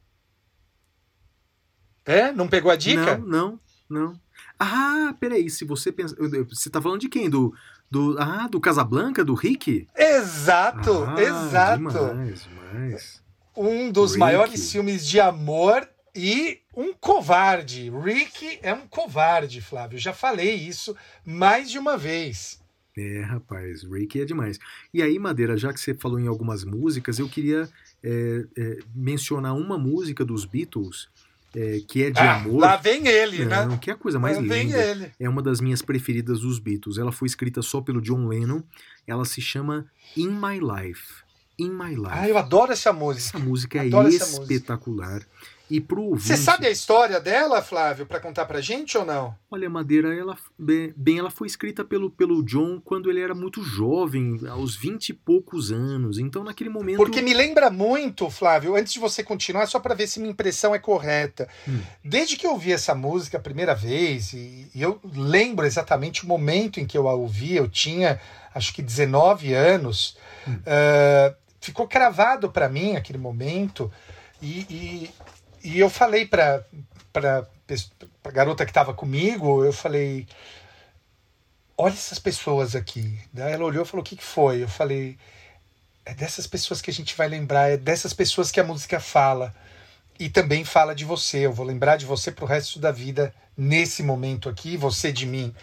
[SPEAKER 1] É? Não pegou a dica?
[SPEAKER 2] Não, não, não. Ah, peraí, se você pensa. Você tá falando de quem? Do. do ah, do Casablanca, do Rick?
[SPEAKER 1] Exato,
[SPEAKER 2] Ah,
[SPEAKER 1] exato.
[SPEAKER 2] Demais, demais.
[SPEAKER 1] Um dos
[SPEAKER 2] Rick.
[SPEAKER 1] maiores filmes de amor e um covarde. Rick é um covarde, Flávio. Já falei isso mais de uma vez.
[SPEAKER 2] É, rapaz, Rick é demais. E aí, Madeira, já que você falou em algumas músicas, eu queria é, é, mencionar uma música dos Beatles é, que é de
[SPEAKER 1] Ah,
[SPEAKER 2] amor.
[SPEAKER 1] lá vem ele,
[SPEAKER 2] Não,
[SPEAKER 1] né?
[SPEAKER 2] que é a coisa mais
[SPEAKER 1] Lá vem
[SPEAKER 2] linda.
[SPEAKER 1] ele.
[SPEAKER 2] É uma das minhas preferidas dos Beatles. Ela foi escrita só pelo John Lennon. Ela se chama In My Life. In My Life.
[SPEAKER 1] Ah, eu adoro essa música.
[SPEAKER 2] Essa música é
[SPEAKER 1] Adoro essa música.
[SPEAKER 2] E pro ouvinte,
[SPEAKER 1] Você sabe a história dela, Flávio, para contar pra gente ou não?
[SPEAKER 2] olha, Madeira, ela bem, bem, ela foi escrita pelo, pelo John quando ele era muito jovem, aos 20 e poucos anos. Então, naquele momento.
[SPEAKER 1] Porque me lembra muito, Flávio, antes de você continuar, só para ver se minha impressão é correta.
[SPEAKER 2] Hum.
[SPEAKER 1] Desde que eu ouvi essa música a primeira vez, e, e eu lembro exatamente o momento em que eu a ouvi, eu tinha acho que 19 anos,
[SPEAKER 2] Hum.
[SPEAKER 1] ah, ficou cravado para mim aquele momento, e, e, e eu falei para a garota que estava comigo, eu falei. Olha essas pessoas aqui. Daí ela olhou e falou: O que, que foi? Eu falei: é dessas pessoas que a gente vai lembrar, é dessas pessoas que a música fala. E também fala de você. Eu vou lembrar de você pro resto da vida, nesse momento aqui, você de mim.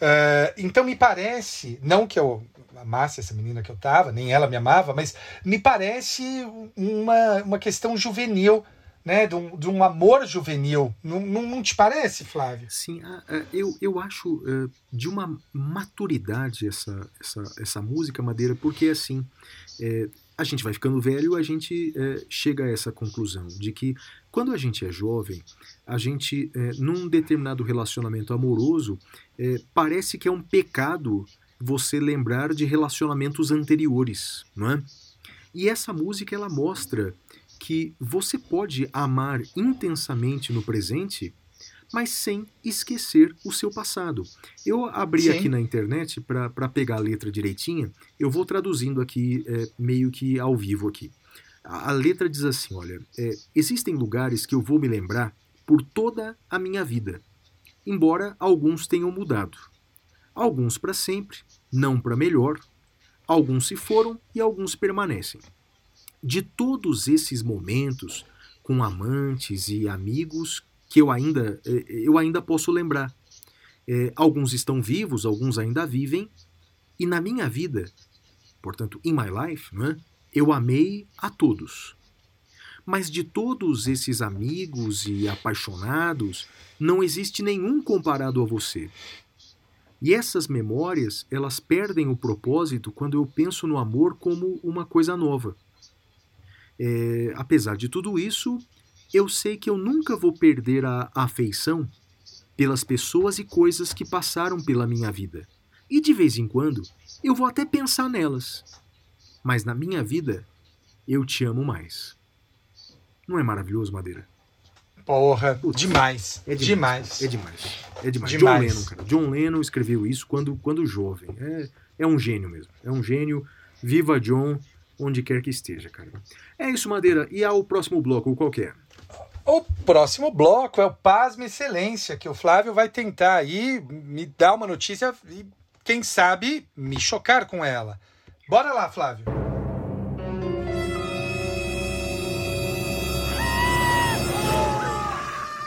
[SPEAKER 1] Ah, então me parece, não que eu amasse essa menina que eu tava, nem ela me amava, mas me parece uma, uma questão juvenil, né? De um, de um amor juvenil. Não, não, não te parece, Flávio?
[SPEAKER 2] Sim, eu, eu acho eh, de uma maturidade essa, essa, essa música, Madeira, porque assim, eh, a gente vai ficando velho, a gente eh, chega a essa conclusão de que quando a gente é jovem, a gente, eh, num determinado relacionamento amoroso, eh, parece que é um pecado você lembrar de relacionamentos anteriores, não é? E essa música ela mostra que você pode amar intensamente no presente mas sem esquecer o seu passado. Eu abri
[SPEAKER 1] Sim.
[SPEAKER 2] aqui na internet para pegar a letra direitinha, eu vou traduzindo aqui é, meio que ao vivo aqui. A, a letra diz assim, olha, é, existem lugares que eu vou me lembrar por toda a minha vida, embora alguns tenham mudado. Alguns para sempre, não para melhor, alguns se foram e alguns permanecem. De todos esses momentos, com amantes e amigos que eu ainda, eh, eu ainda posso lembrar. Eh, alguns estão vivos, alguns ainda vivem, e na minha vida, portanto, in my life, não é? eu amei a todos. Mas de todos esses amigos e apaixonados, não existe nenhum comparado a você. E essas memórias, elas perdem o propósito quando eu penso no amor como uma coisa nova. É, apesar de tudo isso, eu sei que eu nunca vou perder a afeição pelas pessoas e coisas que passaram pela minha vida. E de vez em quando, eu vou até pensar nelas. Mas na minha vida, eu te amo mais. Não é maravilhoso, Madeira?
[SPEAKER 1] Porra,
[SPEAKER 2] Putz,
[SPEAKER 1] demais.
[SPEAKER 2] É
[SPEAKER 1] demais.
[SPEAKER 2] demais. É demais. É demais.
[SPEAKER 1] Demais.
[SPEAKER 2] John Lennon, cara. John Lennon escreveu isso quando, quando jovem. É, é um gênio mesmo. É um gênio. Viva John, onde quer que esteja, cara. É isso, Madeira. E ao próximo bloco, qual que é?
[SPEAKER 1] O próximo bloco é o Pasme Excelência, que o Flávio vai tentar aí me dar uma notícia e, quem sabe, me chocar com ela. Bora lá, Flávio.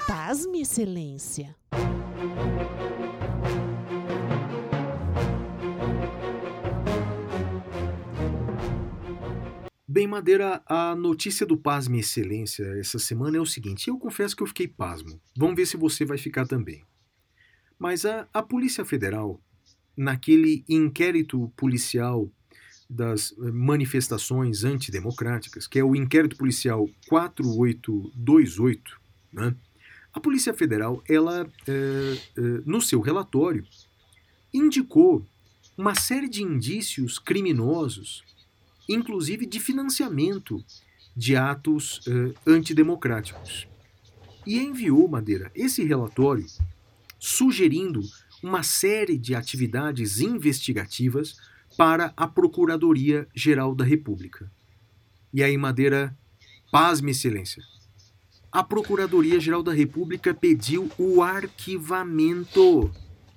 [SPEAKER 4] Pasme, Excelência.
[SPEAKER 2] Bem, Madeira, a notícia do Pasme Excelência essa semana é o seguinte. Eu confesso que eu fiquei pasmo. Vamos ver se você vai ficar também. Mas a, a Polícia Federal, naquele inquérito policial das eh, manifestações antidemocráticas, que é o inquérito policial 4828, né? a Polícia Federal, ela, eh, eh, no seu relatório, indicou uma série de indícios criminosos inclusive de financiamento de atos eh, antidemocráticos. E enviou, Madeira, esse relatório sugerindo uma série de atividades investigativas para a Procuradoria-Geral da República. E aí, Madeira, pasme excelência. A Procuradoria-Geral da República pediu o arquivamento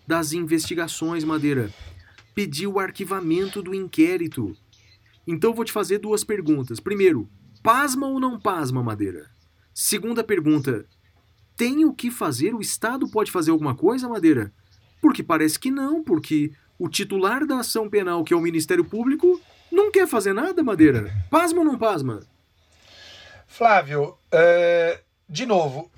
[SPEAKER 2] das investigações, Madeira. Pediu o arquivamento do inquérito. Então vou te fazer duas perguntas. Primeiro, pasma ou não pasma, Madeira? Segunda pergunta, tem o que fazer? O Estado pode fazer alguma coisa, Madeira? Porque parece que não, porque o titular da ação penal, que é o Ministério Público, não quer fazer nada, Madeira. Pasma ou não pasma?
[SPEAKER 1] Flávio, é, de novo,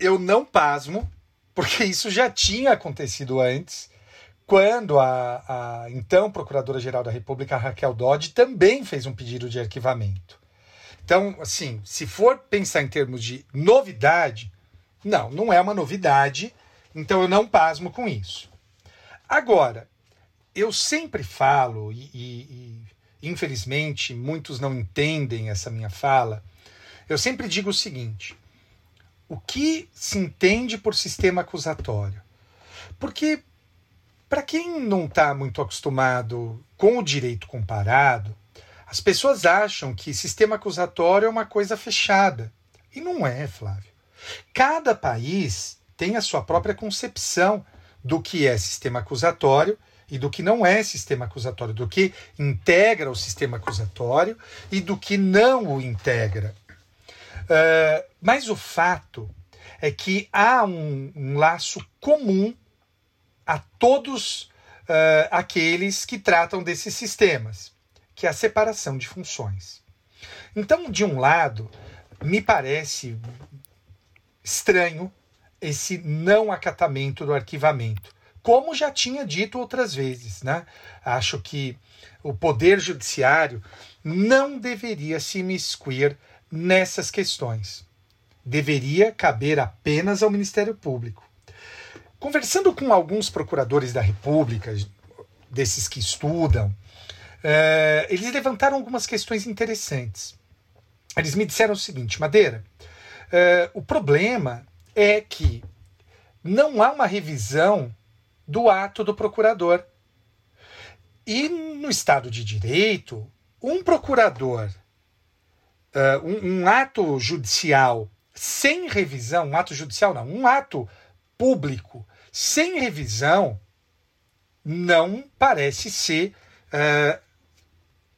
[SPEAKER 1] eu não pasmo, porque isso já tinha acontecido antes, quando a, a então Procuradora-Geral da República, Raquel Dodge, também fez um pedido de arquivamento. Então, assim, se for pensar em termos de novidade, não, não é uma novidade, então eu não pasmo com isso. Agora, eu sempre falo, e, e, e infelizmente muitos não entendem essa minha fala, eu sempre digo o seguinte: o que se entende por sistema acusatório? Porque, para quem não está muito acostumado com o direito comparado, as pessoas acham que sistema acusatório é uma coisa fechada. E não é, Flávio. Cada país tem a sua própria concepção do que é sistema acusatório e do que não é sistema acusatório, do que integra o sistema acusatório e do que não o integra. Uh, mas o fato é que há um, um laço comum a todos uh, aqueles que tratam desses sistemas, que é a separação de funções. Então, de um lado, me parece estranho esse não acatamento do arquivamento, como já tinha dito outras vezes, né? Acho que o poder judiciário não deveria se imiscuir nessas questões. Deveria caber apenas ao Ministério Público. Conversando com alguns procuradores da República, desses que estudam, eh, eles levantaram algumas questões interessantes. Eles me disseram o seguinte, Madeira, eh, o problema é que não há uma revisão do ato do procurador. E no Estado de Direito, um procurador, uh, um, um, ato judicial sem revisão, um ato judicial não, um ato público sem revisão, não parece ser uh,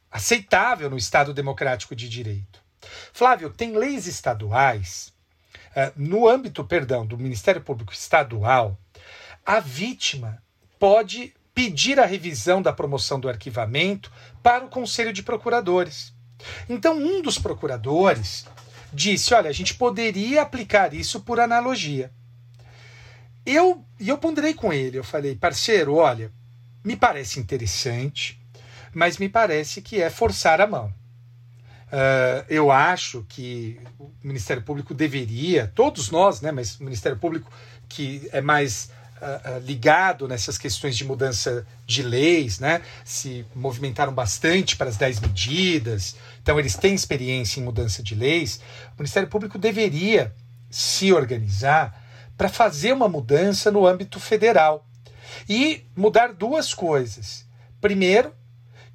[SPEAKER 1] aceitável no Estado democrático de direito. Flávio, tem leis estaduais, uh, no âmbito, perdão, do Ministério Público Estadual, a vítima pode pedir a revisão da promoção do arquivamento para o Conselho de Procuradores. Então, um dos procuradores disse: olha, a gente poderia aplicar isso por analogia. Eu, e eu ponderei com ele, eu falei, parceiro, olha, me parece interessante, mas me parece que é forçar a mão. Uh, eu acho que o Ministério Público deveria, todos nós, né, mas o Ministério Público que é mais uh, ligado nessas questões de mudança de leis, né, se movimentaram bastante para as 10 medidas, então eles têm experiência em mudança de leis. O Ministério Público deveria se organizar para fazer uma mudança no âmbito federal e mudar duas coisas. Primeiro,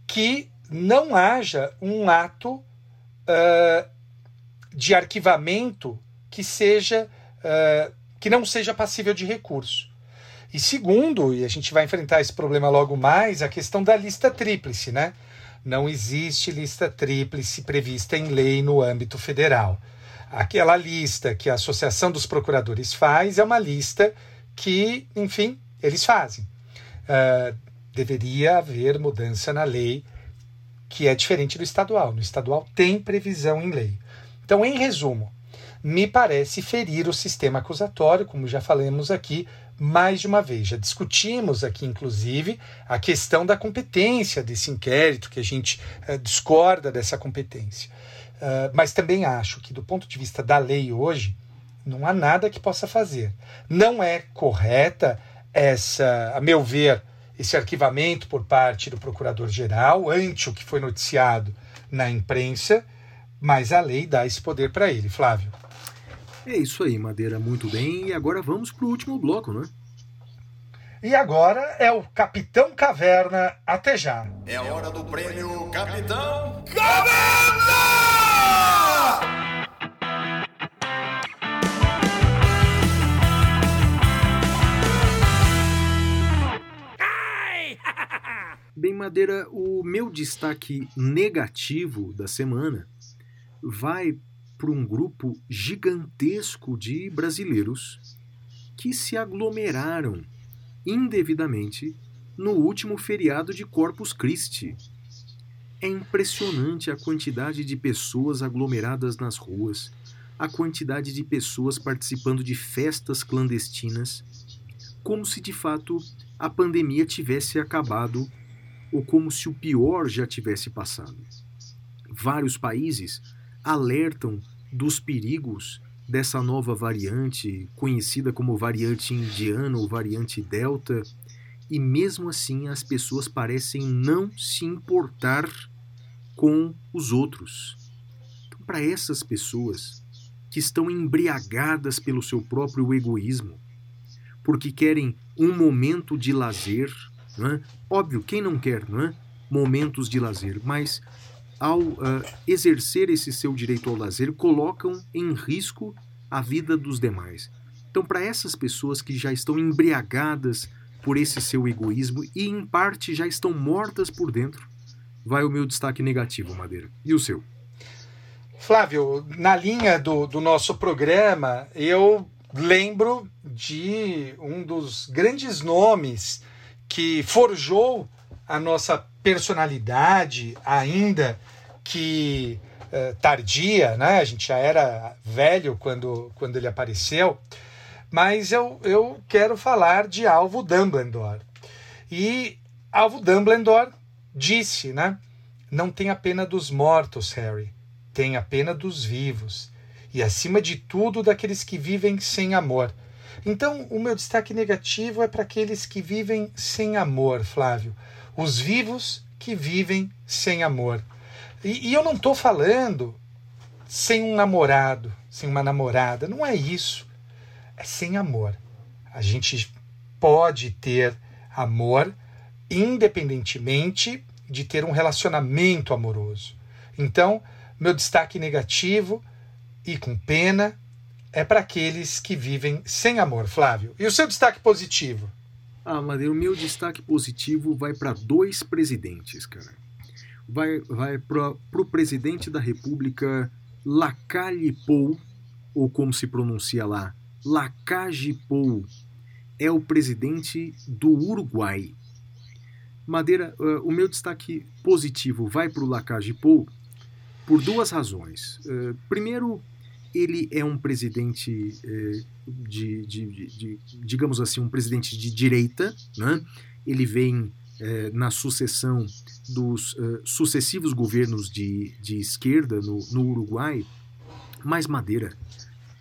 [SPEAKER 1] que não haja um ato uh, de arquivamento que seja uh, que não seja passível de recurso. E segundo, e a gente vai enfrentar esse problema logo mais, a questão da lista tríplice, né? Não existe lista tríplice prevista em lei no âmbito federal. Aquela lista que a Associação dos Procuradores faz é uma lista que, enfim, eles fazem. Uh, deveria haver mudança na lei que é diferente do estadual. No estadual tem previsão em lei. Então, em resumo, me parece ferir o sistema acusatório, como já falamos aqui mais de uma vez. Já discutimos aqui, inclusive, a questão da competência desse inquérito, que a gente uh, discorda dessa competência. Uh, mas também acho que, do ponto de vista da lei hoje, não há nada que possa fazer. Não é correta essa, a meu ver, esse arquivamento por parte do procurador-geral ante o que foi noticiado na imprensa, mas a lei dá esse poder para ele, Flávio.
[SPEAKER 2] É isso aí, Madeira, muito bem. E agora vamos para o último bloco, né?
[SPEAKER 1] E agora é o Capitão Caverna. Até já.
[SPEAKER 5] É hora do prêmio Capitão
[SPEAKER 2] Bem, Madeira, o meu destaque negativo da semana vai para um grupo gigantesco de brasileiros que se aglomeraram indevidamente no último feriado de Corpus Christi. É impressionante a quantidade de pessoas aglomeradas nas ruas, a quantidade de pessoas participando de festas clandestinas, como se de fato a pandemia tivesse acabado ou como se o pior já tivesse passado. Vários países alertam dos perigos dessa nova variante, conhecida como variante indiana ou variante delta, e mesmo assim as pessoas parecem não se importar com os outros. Então, para essas pessoas que estão embriagadas pelo seu próprio egoísmo, porque querem um momento de lazer, não é? Óbvio, quem não quer não é? momentos de lazer, mas ao uh, exercer esse seu direito ao lazer, colocam em risco a vida dos demais. Então, para essas pessoas que já estão embriagadas por esse seu egoísmo e, em parte, já estão mortas por dentro, vai o meu destaque negativo, Madeira. E o seu?
[SPEAKER 1] Flávio, na linha do, do nosso programa, eu lembro de um dos grandes nomes que forjou a nossa personalidade, ainda que uh, tardia, né? A gente já era velho quando, quando ele apareceu. Mas eu, eu quero falar de Alvo Dumbledore. E Alvo Dumbledore disse, né? Não tem a pena dos mortos, Harry. Tem a pena dos vivos. E acima de tudo, daqueles que vivem sem amor. Então, o meu destaque negativo é para aqueles que vivem sem amor, Flávio. Os vivos que vivem sem amor. E, e eu não estou falando sem um namorado, sem uma namorada. Não é isso. É sem amor. A gente pode ter amor independentemente de ter um relacionamento amoroso. Então, meu destaque negativo e com pena é para aqueles que vivem sem amor, Flávio. E o seu destaque positivo?
[SPEAKER 2] Ah, Madeira, o meu destaque positivo vai para dois presidentes, cara. Vai, vai para o presidente da República Lacalle Pou, ou como se pronuncia lá, Lacage Pou, é o presidente do Uruguai. Madeira, uh, o meu destaque positivo vai para o Pou por duas razões. Uh, primeiro, ele é um presidente eh, de, de, de, de, digamos assim, um presidente de direita, né? ele vem eh, na sucessão dos uh, sucessivos governos de, de esquerda no, no Uruguai, mas Madeira,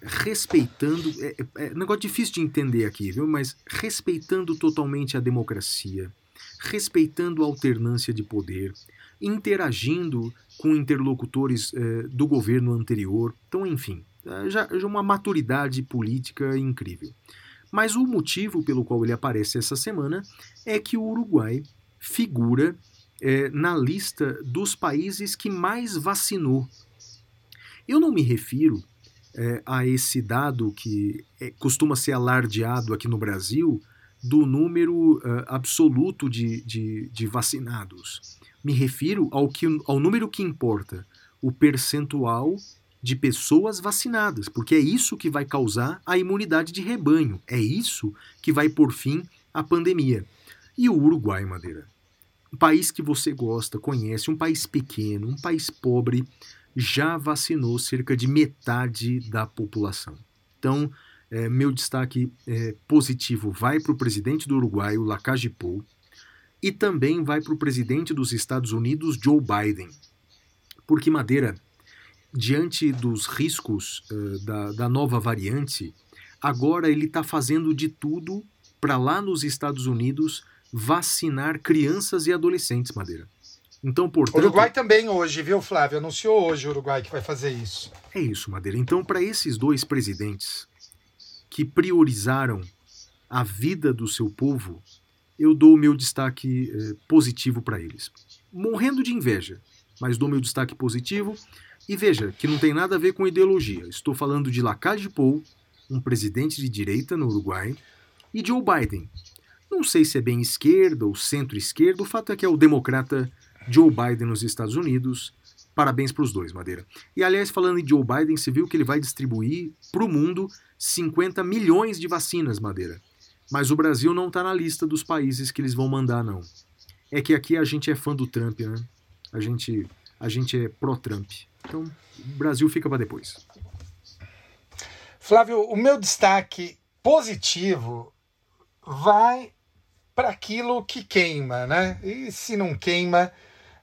[SPEAKER 2] respeitando, é, é, é negócio difícil de entender aqui, viu? mas respeitando totalmente a democracia, respeitando a alternância de poder, interagindo com interlocutores eh, do governo anterior. Então, enfim, É, já, já uma maturidade política incrível. Mas o motivo pelo qual ele aparece essa semana é que o Uruguai figura é, na lista dos países que mais vacinou. Eu não me refiro é, a esse dado que costuma ser alardeado aqui no Brasil do número absoluto de, de, de, vacinados. Me refiro ao, que, ao número que importa, o percentual de pessoas vacinadas, porque é isso que vai causar a imunidade de rebanho, é isso que vai por fim à pandemia. E o Uruguai, Madeira, um país que você gosta, conhece, um país pequeno, um país pobre, já vacinou cerca de metade da população. Então, é, meu destaque é, positivo vai para o presidente do Uruguai, o Lacage Pou, e também vai para o presidente dos Estados Unidos, Joe Biden. Porque, Madeira, diante dos riscos uh, da, da nova variante, agora ele está fazendo de tudo para lá nos Estados Unidos vacinar crianças e adolescentes, Madeira. Então, portanto.
[SPEAKER 1] O Uruguai também hoje, viu, Flávio? Anunciou hoje o Uruguai que vai fazer isso.
[SPEAKER 2] É isso, Madeira. Então, para esses dois presidentes que priorizaram a vida do seu povo, eu dou o meu destaque eh, positivo para eles. Morrendo de inveja, mas dou meu destaque positivo. E veja que não tem nada a ver com ideologia. Estou falando de Lacage Pou, um presidente de direita no Uruguai, e Joe Biden. Não sei se é bem esquerda ou centro-esquerda, o fato é que é o democrata Joe Biden nos Estados Unidos. Parabéns para os dois, Madeira. E aliás, falando em Joe Biden, se viu que ele vai distribuir para o mundo 50 milhões de vacinas, Madeira. Mas o Brasil não está na lista dos países que eles vão mandar, não. É que aqui a gente é fã do Trump, né? A gente, a gente é pró-Trump. Então, o Brasil fica para depois.
[SPEAKER 1] Flávio, o meu destaque positivo vai para aquilo que queima, né? E se não queima,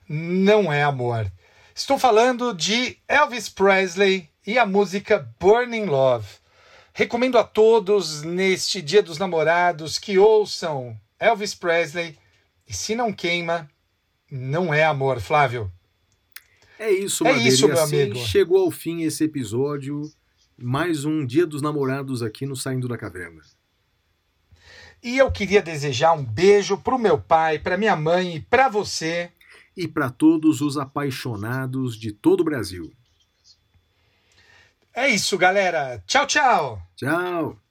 [SPEAKER 1] não é amor. Estou falando de Elvis Presley e a música Burning Love. Recomendo a todos neste Dia dos Namorados que ouçam Elvis Presley e se não queima, não é amor, Flávio.
[SPEAKER 2] É isso,
[SPEAKER 1] É
[SPEAKER 2] Madeira.
[SPEAKER 1] isso, meu
[SPEAKER 2] assim
[SPEAKER 1] amigo.
[SPEAKER 2] chegou ao fim esse episódio. Mais um Dia dos Namorados aqui no Saindo da Caverna.
[SPEAKER 1] E eu queria desejar um beijo pro meu pai, pra minha mãe e pra você.
[SPEAKER 2] E para todos os apaixonados de todo o Brasil.
[SPEAKER 1] É isso, galera. Tchau, tchau.
[SPEAKER 2] Tchau!